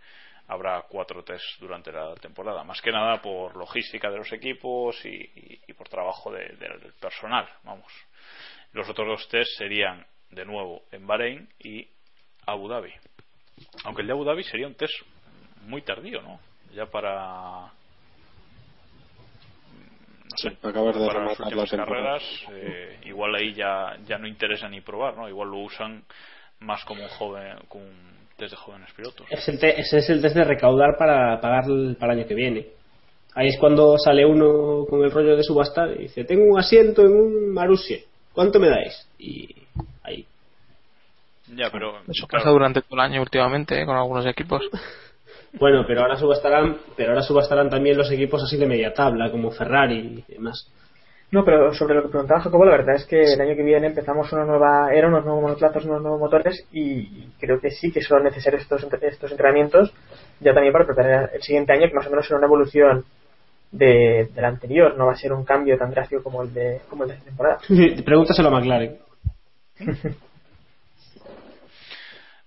habrá cuatro test durante la temporada. Más que nada por logística de los equipos y por trabajo de- del personal. Vamos. Los otros dos test serían de nuevo en Bahrein y Abu Dhabi. Aunque el de Abu Dhabi sería un test muy tardío, ¿no? Ya para no Sí, sé, acabar de para las últimas carreras eh, igual ahí ya, ya no interesa ni probar no igual lo usan más como un joven como un test de jóvenes pilotos Es el te- ese es el test de recaudar para pagar el- para el año que viene. Ahí es cuando sale uno con el rollo de subastar y dice, tengo un asiento en un Marussia, ¿cuánto me dais? Y ahí. ya pero Eso claro, pasa durante todo el año últimamente ¿eh? con algunos equipos. *laughs* Bueno, pero ahora subastarán, pero ahora subastarán también los equipos así de media tabla, como Ferrari y demás. No, pero sobre lo que preguntaba Jacobo, la verdad es que el año que viene empezamos una nueva era, unos nuevos monoplazas, unos nuevos motores y creo que sí que son necesarios estos, estos entrenamientos ya también para preparar el siguiente año, que más o menos será una evolución de, del anterior, no va a ser un cambio tan drástico como el de, como el de esta temporada. *laughs* Pregúntaselo a McLaren. *laughs*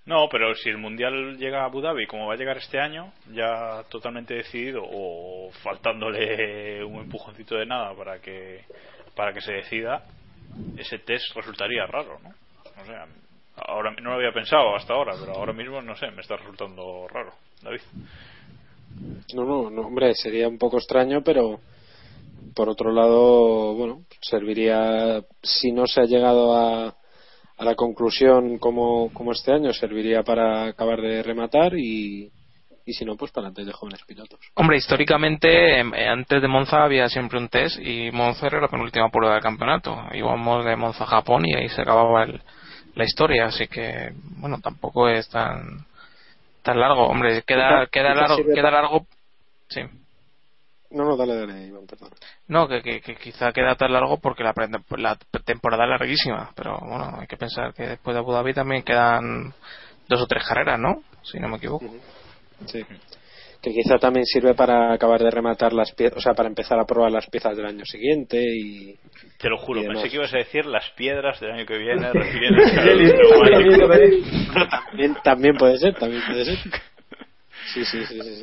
No, pero si el Mundial llega a Abu Dhabi, como va a llegar este año, ya totalmente decidido o faltándole un empujoncito de nada para que para que se decida, ese test resultaría raro, ¿no? O sea, ahora no lo había pensado hasta ahora, pero ahora mismo no sé, me está resultando raro, David. No, no, no, hombre, sería un poco extraño, pero por otro lado, bueno, serviría, si no se ha llegado a, a la conclusión como, como este año, serviría para acabar de rematar y, y si no, pues para antes de jóvenes pilotos. Hombre, históricamente, em, eh, antes de Monza había siempre un test y Monza era la penúltima prueba del campeonato. Íbamos de Monza a Japón y ahí se acababa el- la historia, así que, bueno, tampoco es tan tan largo. Hombre, queda, queda largo, queda largo. Sí. No, no, dale, dale, Iván, perdón. No, que, que, que quizá queda tan largo porque la, la temporada es larguísima, pero bueno, hay que pensar que después de Abu Dhabi también quedan dos o tres carreras, ¿no? Si no me equivoco. Sí. Que quizá también sirve para acabar de rematar las piezas, o sea, para empezar a probar las piezas del año siguiente y. Te lo juro, pensé que ibas a decir las piedras del año que viene, *laughs* también, también puede ser, también puede ser. Sí, sí, sí, sí. sí.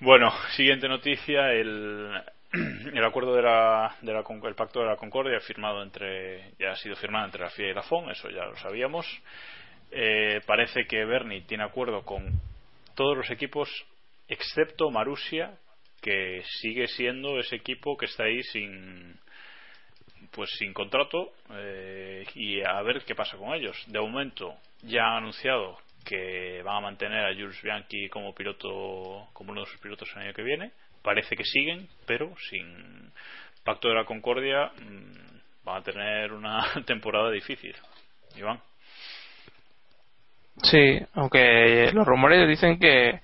Bueno, *laughs* siguiente noticia, el, *clears throat* el acuerdo de la, de la el pacto de la Concordia firmado entre ya ha sido firmado entre la FIA y la FON, eso ya lo sabíamos. Eh, parece que Bernie tiene acuerdo con todos los equipos excepto Marussia, que sigue siendo ese equipo que está ahí sin pues sin contrato eh, y a ver qué pasa con ellos. De momento ya han anunciado que van a mantener a Jules Bianchi como piloto, como uno de sus pilotos el año que viene. Parece que siguen, pero sin pacto de la Concordia mm, van a tener una *laughs* temporada difícil. Iván. Sí, aunque los rumores dicen que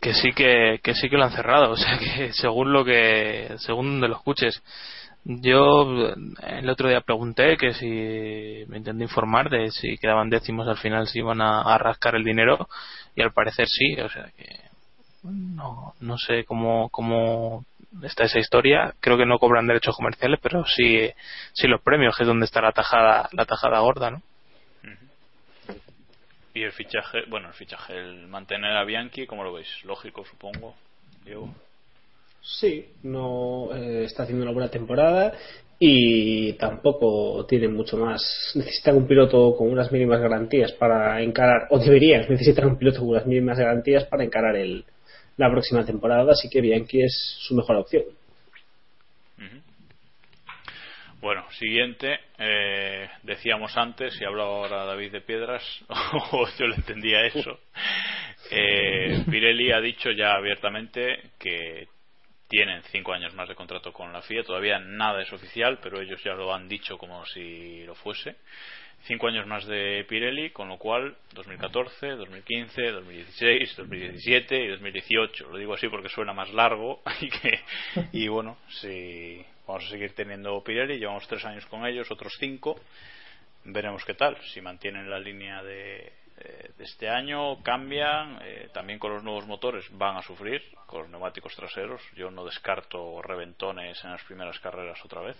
que sí que, que sí que lo han cerrado, *laughs* o sea que según lo que según donde lo escuches. Yo el otro día pregunté que si me intenté informar de si quedaban décimos al final si iban a, a rascar el dinero y al parecer sí, o sea que no, no sé cómo, cómo está esa historia. Creo que no cobran derechos comerciales, pero sí, sí los premios, que es donde está la tajada, la tajada gorda, ¿no? Y el fichaje, bueno, el fichaje, el mantener a Bianchi, ¿cómo lo veis? Lógico, supongo. Diego. Sí, no eh, está haciendo una buena temporada y tampoco tiene mucho más. Necesitan un piloto con unas mínimas garantías para encarar, o deberían necesitar un piloto con unas mínimas garantías para encarar el, la próxima temporada, así que Bianchi es su mejor opción. Bueno, siguiente, eh, decíamos antes, y hablaba ahora David de Piedras, *laughs* o yo le entendía eso, eh, Pirelli ha dicho ya abiertamente que tienen cinco años más de contrato con la FIA, todavía nada es oficial, pero ellos ya lo han dicho como si lo fuese. Cinco años más de Pirelli, con lo cual 2014, 2015, 2016, 2017 y 2018. Lo digo así porque suena más largo *laughs* y que y bueno, si vamos a seguir teniendo Pirelli, llevamos tres años con ellos, otros cinco. Veremos qué tal, si mantienen la línea de, eh, de este año, cambian, eh, también con los nuevos motores van a sufrir, con los neumáticos traseros. Yo no descarto reventones en las primeras carreras otra vez.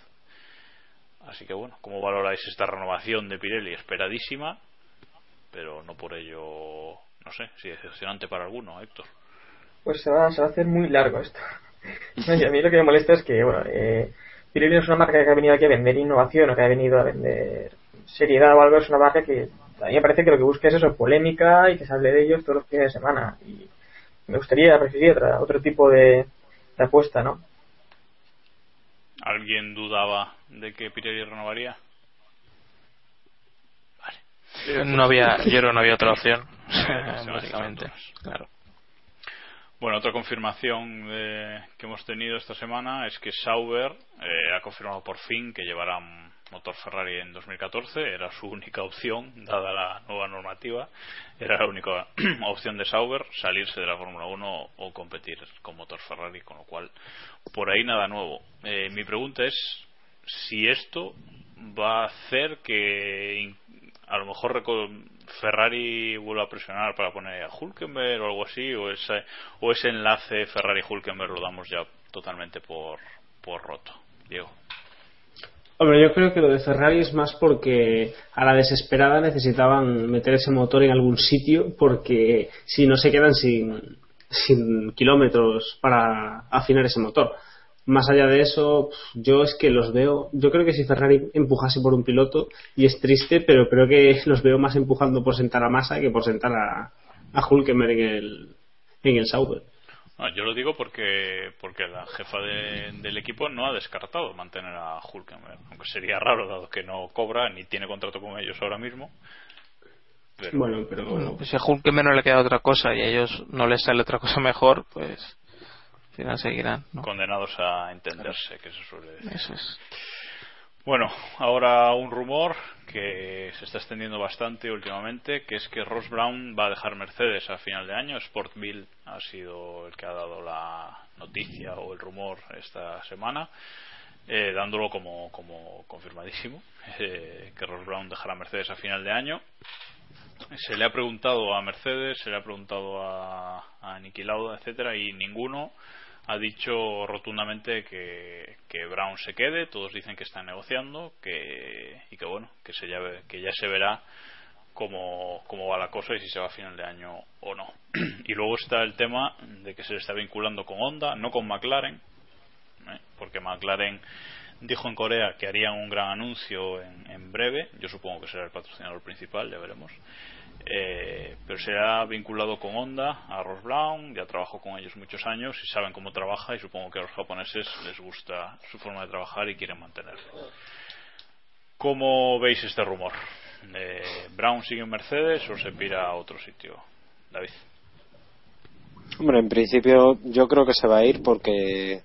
Así que bueno, ¿cómo valoráis esta renovación de Pirelli? Esperadísima, pero no por ello, no sé, si decepcionante para alguno, Héctor. Pues se va, se va a hacer muy largo esto. *laughs* Y a mí lo que me molesta es que, bueno, eh, Pirelli no es una marca que ha venido aquí a vender innovación o que ha venido a vender seriedad o algo, es una marca que a mí me parece que lo que busca es eso, polémica y que se hable de ellos todos los fines de semana. Y me gustaría preferir otra, otro tipo de, de apuesta, ¿no? ¿Alguien dudaba de que Pirelli renovaría? No había, yo creo que no había otra opción, *laughs* básicamente. Claro. Bueno, otra confirmación de- que hemos tenido esta semana es que Sauber eh, ha confirmado por fin que llevará un motor Ferrari en 2014. Era su única opción, dada la nueva normativa. Era la única *clears throat* opción de Sauber, salirse de la Fórmula 1 o competir con motor Ferrari, con lo cual por ahí nada nuevo. Eh, mi pregunta es si esto va a hacer que a lo mejor Ferrari vuelva a presionar para poner a Hulkenberg o algo así o ese, o ese enlace Ferrari Hulkenberg lo damos ya totalmente por, por roto Diego Hombre, yo creo que lo de Ferrari es más porque a la desesperada necesitaban meter ese motor en algún sitio porque si no se quedan sin, sin kilómetros para afinar ese motor. Más allá de eso, yo es que los veo. Yo creo que si Ferrari empujase por un piloto, y es triste, pero creo que los veo más empujando por sentar a Massa que por sentar a, a en el, en el Sauber. No, yo lo digo porque porque la jefa de- del equipo no ha descartado mantener a Hulkenberg, aunque sería raro dado que no cobra ni tiene contrato con ellos ahora mismo. Pero, Bueno, pero Bueno, pues si a Hulkenberg no le queda otra cosa y a ellos no les sale otra cosa mejor, pues al final seguirán. ¿no? condenados a entenderse, que se suele decir. Eso es. Bueno, ahora un rumor que se está extendiendo bastante últimamente, que es que Ross Brown va a dejar Mercedes a final de año. Sportville ha sido el que ha dado la noticia o el rumor esta semana, eh, dándolo como, como confirmadísimo, *laughs* eh, que Ross Brown dejará Mercedes a final de año. Se le ha preguntado a Mercedes, se le ha preguntado a, a Niki Lauda, etcétera, y ninguno ha dicho rotundamente que, que Brown se quede. Todos dicen que están negociando, que y que bueno, que se ya que ya se verá cómo, cómo va la cosa y si se va a final de año o no. *clears throat* y luego está el tema de que se le está vinculando con Honda, no con McLaren, ¿eh? porque McLaren dijo en Corea que harían un gran anuncio en, en breve. Yo supongo que será el patrocinador principal, ya veremos. Eh, pero se ha vinculado con Honda, a Ross Brown, ya trabajó con ellos muchos años y saben cómo trabaja y supongo que a los japoneses les gusta su forma de trabajar y quieren mantenerlo. ¿Cómo veis este rumor? Eh, ¿Brown sigue en Mercedes o se pira a otro sitio? David. Hombre, en principio yo creo que se va a ir porque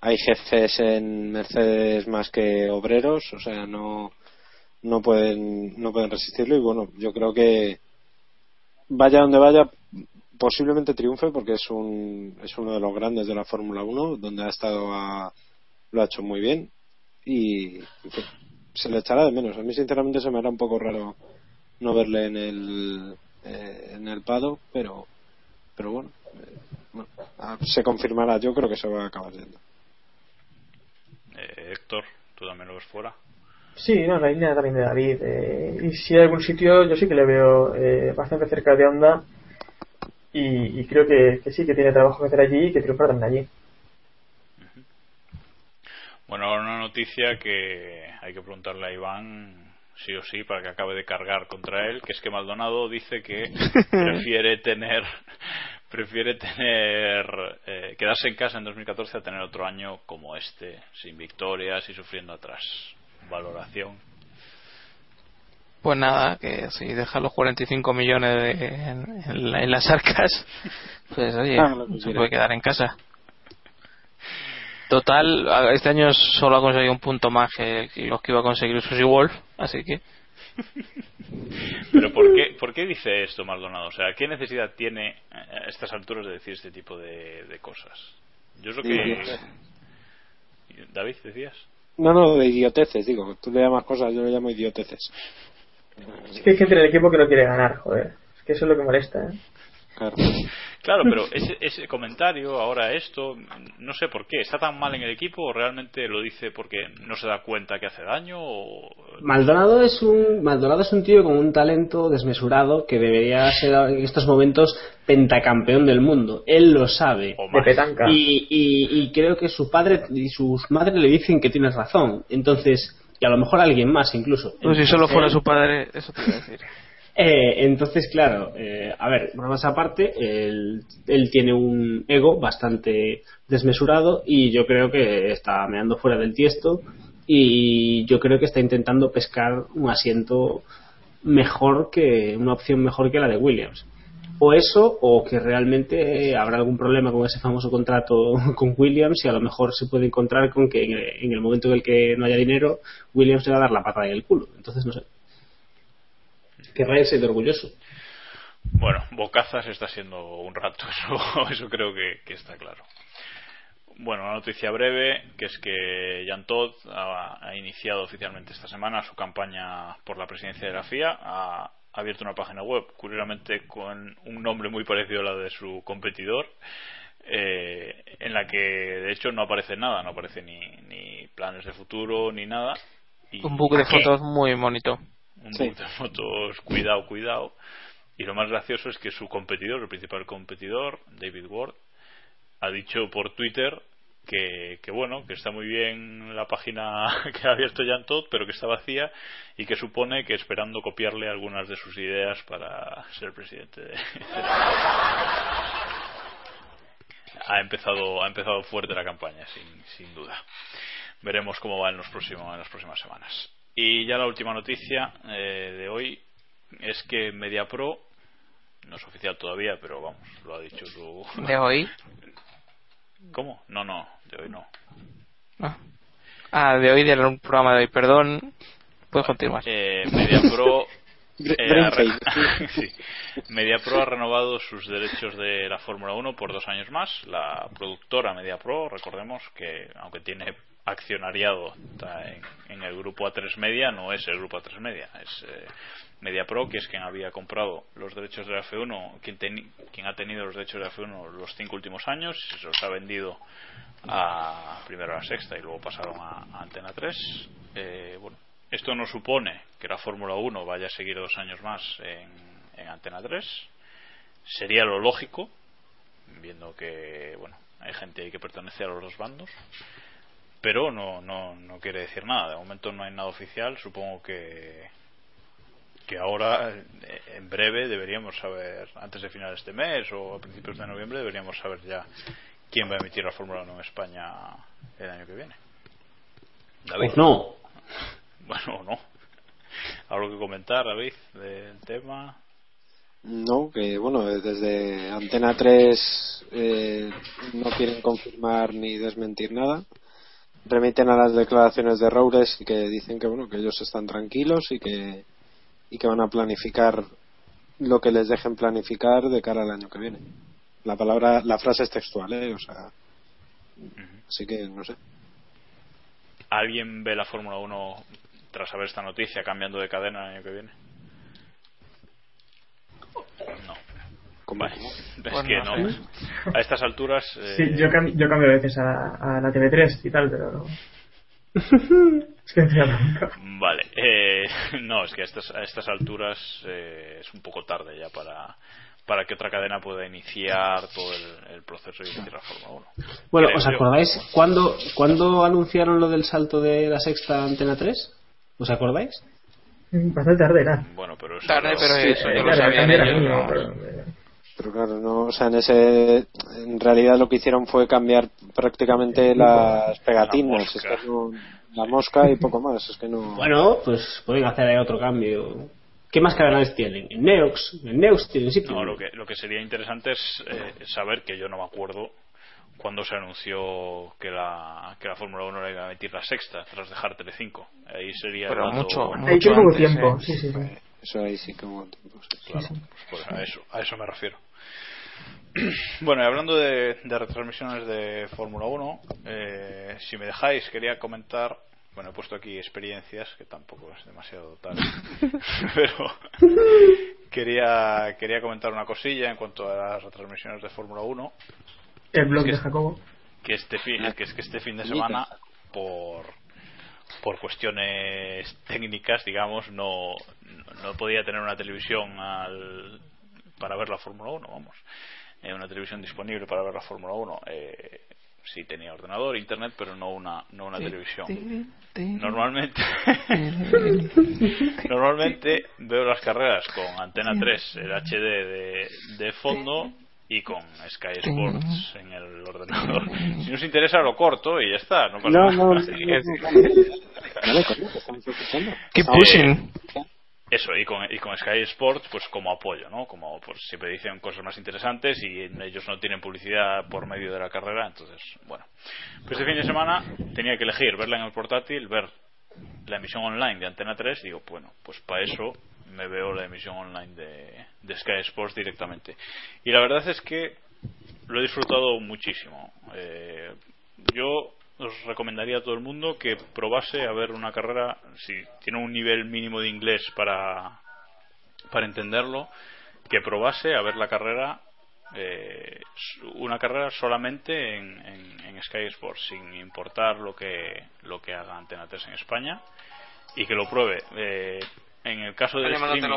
hay jefes en Mercedes más que obreros, o sea, no no pueden no pueden resistirlo y bueno, yo creo que vaya donde vaya posiblemente triunfe porque es un es uno de los grandes de la Fórmula 1, donde ha estado lo ha hecho muy bien y fin, se le echará de menos. A mí sinceramente se me hará un poco raro no verle en el eh, en el pado, pero pero bueno, eh, ah, se confirmará. Yo creo que se va a acabar yendo. Eh, Héctor, ¿tú también lo ves fuera? Sí, no, la línea también de David. eh, y si hay algún sitio, yo sí que le veo eh, bastante cerca de Onda. Y, y creo que, que sí, que tiene trabajo que hacer allí y que triunfar también allí. Bueno, ahora una noticia que hay que preguntarle a Iván sí o sí para que acabe de cargar contra él, que es que Maldonado dice que *laughs* prefiere tener prefiere tener eh, quedarse en casa en 2014 a tener otro año como este, sin victorias y sufriendo atrás. Valoración. Pues nada, que si deja los 45 millones de- en, en la- en las arcas, *laughs* pues oye, Ah, se puede quedar en casa. Total, este año solo ha conseguido un punto más que los que iba a conseguir Susie Wolf, así que *laughs* Pero ¿por qué, ¿por qué dice esto Maldonado? O sea, ¿qué necesidad tiene a estas alturas de decir este tipo de, de cosas? Yo es lo que... David, decías. No, no, de idioteces, digo. Tú le llamas cosas, yo le llamo idioteces. Es que hay gente en el equipo que no quiere ganar, joder. Es que eso es lo que molesta, ¿eh? Claro. Claro, pero ese, ese comentario, ahora esto, no sé por qué. ¿Está tan mal en el equipo o realmente lo dice porque no se da cuenta que hace daño? O... Maldonado es un Maldonado es un tío con un talento desmesurado que debería ser en estos momentos pentacampeón del mundo. Él lo sabe. o De más? petanca. Y, y- y creo que su padre y sus madres le dicen que tienes razón. Entonces, y a lo mejor alguien más incluso. pues si solo fuera su padre, eso te iba a decir. Eh, entonces, claro, eh, a ver, bromas aparte, él, él tiene un ego bastante desmesurado y yo creo que está meando fuera del tiesto y yo creo que está intentando pescar un asiento mejor que una opción mejor que la de Williams. O eso, o que realmente habrá algún problema con ese famoso contrato *laughs* con Williams y a lo mejor se puede encontrar con que en en el momento en el que no haya dinero, Williams le va a dar la patada en el culo. Entonces, no sé. Querrá irse de orgulloso. Bueno, Bocazas está siendo un rato, *laughs* eso, eso creo que, que está claro. Bueno, una noticia breve, que es que Jan Todd ha, ha iniciado oficialmente esta semana su campaña por la presidencia de la FIA. Ha, ha abierto una página web, curiosamente con un nombre muy parecido a la de su competidor, eh, en la que de hecho no aparece nada, no aparece ni, ni planes de futuro ni nada. Y Un book de fotos muy bonito. Un Sí. book de fotos, cuidado, cuidado. Y lo más gracioso es que su competidor, el principal competidor, David Ward, ha dicho por Twitter que, que bueno, que está muy bien la página *laughs* que ha abierto Jan Todd, pero que está vacía y que supone que esperando copiarle algunas de sus ideas para ser presidente de, *laughs* ha empezado ha empezado fuerte la campaña sin, sin duda veremos cómo va en los próximos en las próximas semanas y ya la última noticia eh, de hoy es que MediaPro no es oficial todavía pero vamos lo ha dicho su *laughs* De hoy. ¿cómo? no no de hoy no Ah, Ah, de hoy del programa de hoy, perdón. Puedes continuar. Eh, MediaPro *laughs* eh, ha re- fade. *laughs* sí. MediaPro ha renovado sus derechos de la Fórmula 1 por dos años más. La productora MediaPro, recordemos que aunque tiene accionariado en, en el grupo A3 Media, no es el grupo A3 Media, es eh, MediaPro, que es quien había comprado los derechos de la F1, quien, teni- quien ha tenido los derechos de la F1 los cinco últimos años, se los ha vendido a primero a la sexta y luego pasaron a, Antena 3. Eh, bueno, esto no supone que la Fórmula 1 vaya a seguir dos años más en, en Antena 3. Sería lo lógico, viendo que bueno hay gente que pertenece a los dos bandos. Pero no, no, no quiere decir nada. De momento no hay nada oficial. Supongo que, que ahora, eh, en breve, deberíamos saber, antes de final de este mes o a principios de noviembre, deberíamos saber ya quién va a emitir la Fórmula 1 en España el año que viene. David. Pues no. *laughs* Bueno, no. ¿Algo que comentar, David, del tema? No, que bueno, desde Antena 3 eh, no quieren confirmar ni desmentir nada. Remiten a las declaraciones de Roures y que dicen que bueno, que ellos están tranquilos y que y que van a planificar lo que les dejen planificar de cara al año que viene. La palabra, la frase es textual, ¿eh? O sea, así que no sé. ¿Alguien ve la Fórmula 1 tras saber esta noticia cambiando de cadena el año que viene? No. ¿Cómo? Vale. *laughs* Es Pues que no no. A estas alturas. eh, Sí, yo, cam- yo cambio a veces a, a la TV3 y tal, pero no. es que nunca. Vale. eh, *laughs* no, es que a estas, a estas alturas eh, es un poco tarde ya para, para que otra cadena pueda iniciar todo el, el proceso y emitir la Fórmula 1. Bueno, Creo ¿os yo. acordáis cuándo, cuándo anunciaron lo del salto de la sexta Antena 3? ¿Os acordáis? Bastante tarde era. Bueno, pero eso Tarde, no- pero Sí, eso ya lo Claro, sabían cambiar a ellos. ¿no? pero, Pero claro, no, o sea, en ese, en realidad lo que hicieron fue cambiar prácticamente las pegatinas, mosca. es que no- la mosca y poco más, es que no. Bueno, pues pueden hacer ahí otro cambio. ¿Qué más canales tienen? En Neox. En Neox tienen sitio. No, lo que, lo que sería interesante es eh, saber que yo no me acuerdo cuando se anunció que la, que la Fórmula 1 la iba a emitir la sexta tras dejar Telecinco. Ahí sería Pero mucho, mucho antes, tiempo, ¿eh? sí, sí, sí. Eso ahí sí que hubo tiempo, sí. Claro, pues, pues a, eso, a eso me refiero. *clears throat* Bueno, y hablando de, de retransmisiones de Fórmula 1, eh, si me dejáis, quería comentar. Bueno, he puesto aquí experiencias, que tampoco es demasiado tal. *laughs* pero quería, quería comentar una cosilla en cuanto a las retransmisiones de Fórmula 1. El blog Es que- de Jacobo. que este fin, que es que este fin de semana por por cuestiones técnicas digamos no no podía tener una televisión al, para ver la Fórmula 1 vamos. Eh, una televisión disponible para ver la Fórmula 1 eh, sí tenía ordenador internet pero no una no una televisión. normalmente *laughs* *laughs* normalmente veo las carreras con antena 3 el HD de, de fondo y con Sky Sports en el ordenador *laughs* si nos interesa lo corto y ya está no pasa No, nada. no, *laughs* escuchando. Keep pushing. eso y con, y con Sky Sports pues como apoyo no como pues siempre dicen cosas más interesantes y ellos no tienen publicidad por medio de la carrera entonces bueno pues este fin de semana tenía que elegir verla en el portátil ver la emisión online de Antena 3 digo bueno pues para eso me veo la emisión online de, Sky Sports directamente y la verdad es que lo he disfrutado muchísimo Eh, yo os recomendaría a todo el mundo que probase a ver una carrera si tiene un nivel mínimo de inglés para para entenderlo que probase a ver la carrera eh, una carrera solamente en, en- en Sky Sports sin importar lo que lo que haga Antena 3 en España y que lo pruebe. Eh, en el caso del streaming,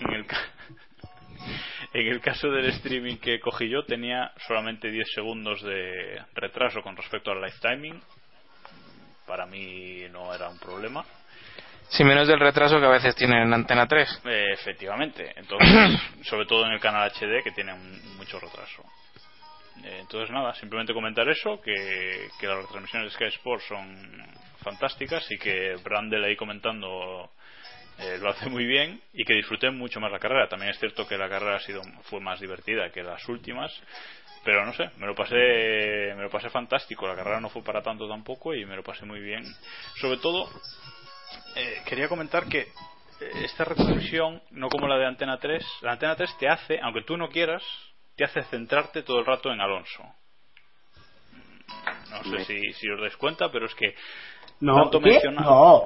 en el, ca- *laughs* en el caso del streaming que cogí yo tenía solamente 10 segundos de retraso con respecto al live timing. Para mí no era un problema. Si menos del retraso que a veces tienen en Antena 3. Eh, efectivamente. Entonces, *clears throat* sobre todo en el canal HD que tiene un- mucho retraso. Eh, entonces nada, simplemente comentar eso, que, que las retransmisiones de Sky Sports son fantásticas y que Brandel ahí comentando eh, lo hace muy bien y que disfruté mucho más la carrera. También es cierto que la carrera ha sido fue más divertida que las últimas, pero no sé, me lo pasé me lo pasé fantástico. La carrera no fue para tanto tampoco y me lo pasé muy bien. Sobre todo eh, quería comentar que eh, esta retransmisión, no como la de Antena 3, la Antena 3 te hace, aunque tú no quieras, te hace centrarte todo el rato en Alonso. No sé si, si os dais cuenta, pero es que No, tanto ¿qué? mencionar No.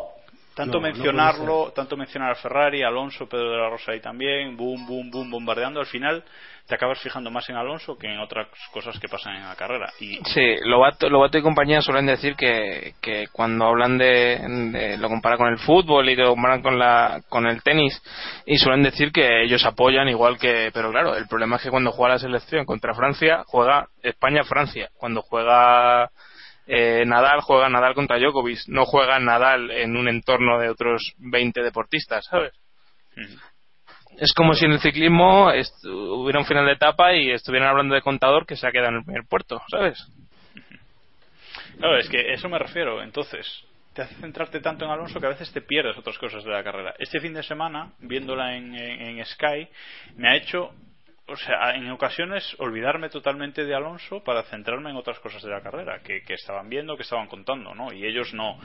tanto No, no mencionarlo, tanto mencionar a Ferrari, Alonso, Pedro de la Rosa ahí también, boom, boom, boom, bombardeando, al final te acabas fijando más en Alonso que en otras cosas que pasan en la carrera. Y Sí, Lobato, Lobato y compañía suelen decir que, que cuando hablan de, de- lo comparan con el fútbol y lo comparan con la con el tenis y suelen decir que ellos apoyan igual que pero claro el problema es que cuando juega la selección contra Francia juega España Francia cuando juega eh, Nadal juega Nadal contra Djokovic no juega Nadal en un entorno de otros 20 deportistas sabes es como si en el ciclismo hubiera un final de etapa y estuvieran hablando de contador que se ha quedado en el primer puerto sabes Claro, es que eso me refiero. Entonces, te hace centrarte tanto en Alonso que a veces te pierdes otras cosas de la carrera. Este fin de semana, viéndola en, en- en Sky, me ha hecho, o sea, en ocasiones olvidarme totalmente de Alonso para centrarme en otras cosas de la carrera que, que estaban viendo, que estaban contando, ¿no? Y ellos no,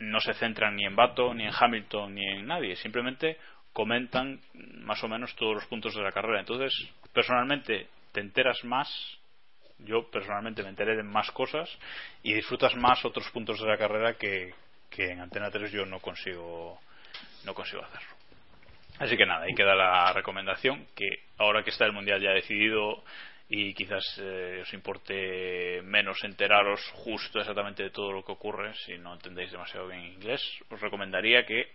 no se centran ni en Bato, ni en Hamilton, ni en nadie. Simplemente comentan más o menos todos los puntos de la carrera. Entonces, personalmente, te enteras más yo personalmente me enteré de más cosas y disfrutas más otros puntos de la carrera que, que en Antena 3 yo no consigo no consigo hacerlo así que nada ahí queda la recomendación que ahora que está el mundial ya decidido y quizás eh, os importe menos enteraros justo exactamente de todo lo que ocurre si no entendéis demasiado bien inglés os recomendaría que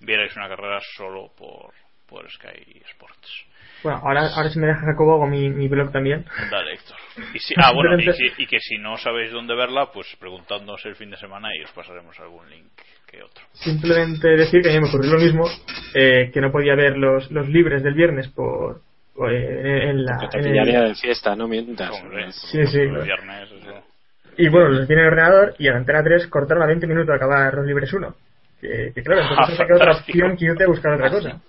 vierais una carrera solo por por Sky Sports Bueno, ahora, ahora si me dejas Jacobo hago mi, mi blog también. Dale, Héctor. Y si, ah, bueno, y, Simplemente- si- y que si no sabéis dónde verla, pues preguntándonos el fin de semana y os pasaremos algún link que otro. Simplemente decir que a mí me ocurrió lo mismo, eh, que no podía ver los, los libres del viernes por, por, eh, en la... Que te en el- pillaría de fiesta, no mientas. Hombre, Sí, sí. el viernes, eso. Y bueno, los tiene en el ordenador y en Antena 3 cortaron a 20 minutos de acabar los libres 1. Que, que claro, entonces Ah, *laughs* no sé qué otra opción que irte a buscar otra cosa.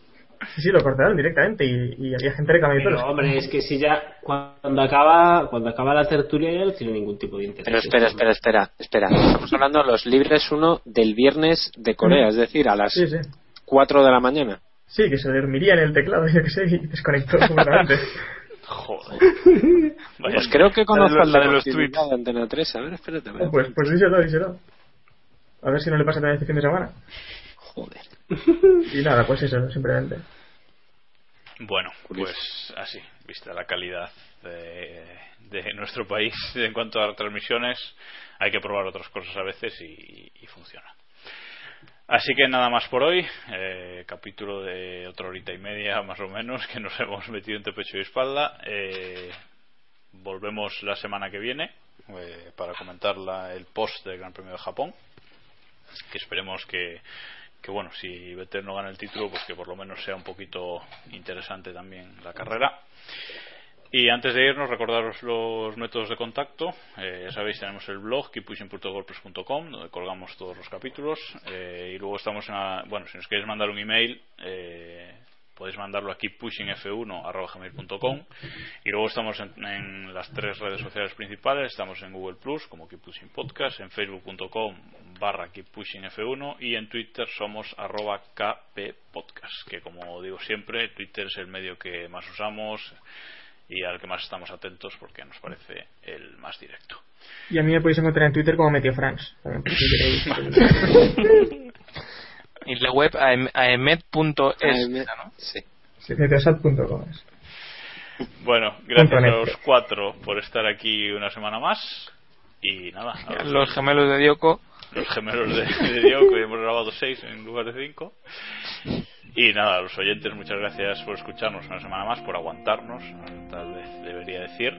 Sí, sí, lo cortaron directamente y, y había gente reclamando Pero hombre, es que si ya cuando acaba cuando acaba la tertulia ya no tiene ningún tipo de interés. Pero espera, espera, espera, espera. Estamos hablando de los libres 1 del viernes de Corea, es decir, a las Sí, sí. 4 de la mañana. Sí, que se dormiría en el teclado, *laughs* yo que sé, y desconectó completamente. *laughs* Joder. *laughs* Pues creo que conozco La de de los los tweets. de Antena 3. A ver, espérate. a ver. pues, pues díselo, díselo. A ver si no le pasa también este fin de semana. Joder. *laughs* Y nada, pues eso, simplemente. Bueno, Curioso. pues así, vista la calidad de, de nuestro país en cuanto a transmisiones, hay que probar otras cosas a veces y, y funciona. Así que nada más por hoy, eh, capítulo de otra horita y media más o menos que nos *laughs* hemos metido entre pecho y espalda. Eh, volvemos la semana que viene eh, para comentar la- el post del Gran Premio de Japón, que esperemos que, que bueno, si Vettel no gana el título, pues que por lo menos sea un poquito interesante también la carrera. Y antes de irnos, recordaros los métodos de contacto. Eh, ya sabéis, tenemos el blog keeppushing.golpes.com, donde colgamos todos los capítulos. Eh, y luego estamos en la- bueno, si nos queréis mandar un email, eh, podéis mandarlo a keeppushingf1.gmail.com y luego estamos en, en las tres redes sociales principales estamos en Google Plus como Keep Pushing Podcast en facebook.com barra Keep Pushing F1 y en Twitter somos arroba KP Podcast que como digo siempre Twitter es el medio que más usamos y al que más estamos atentos porque nos parece el más directo Y a mí me podéis encontrar en Twitter como queréis. *laughs* y la web aem- aemet.es Aemet, ¿no? Sí. Es. bueno gracias a los cuatro por estar aquí una semana más y nada a los- los gemelos de Dioko los gemelos de, de Diego, que hemos grabado seis en lugar de cinco. Y nada, a los oyentes, muchas gracias por escucharnos una semana más, por aguantarnos, tal vez debería decir.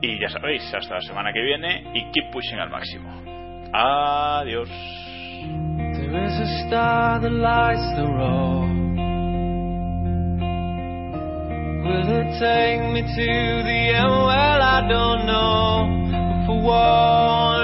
Y ya sabéis, hasta la semana que viene y keep pushing al máximo. Adiós. There is a star that lights the road. Will it take me to the end? Well, I don't know. But for one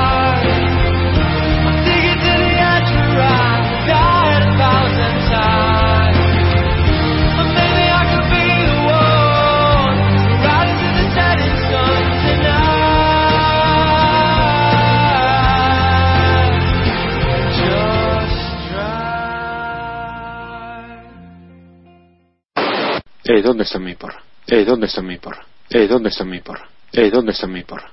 Eh, ¿dónde está mi porra? Eh, ¿dónde está mi porra? Eh, ¿dónde está mi porra? Eh, ¿dónde está mi porra?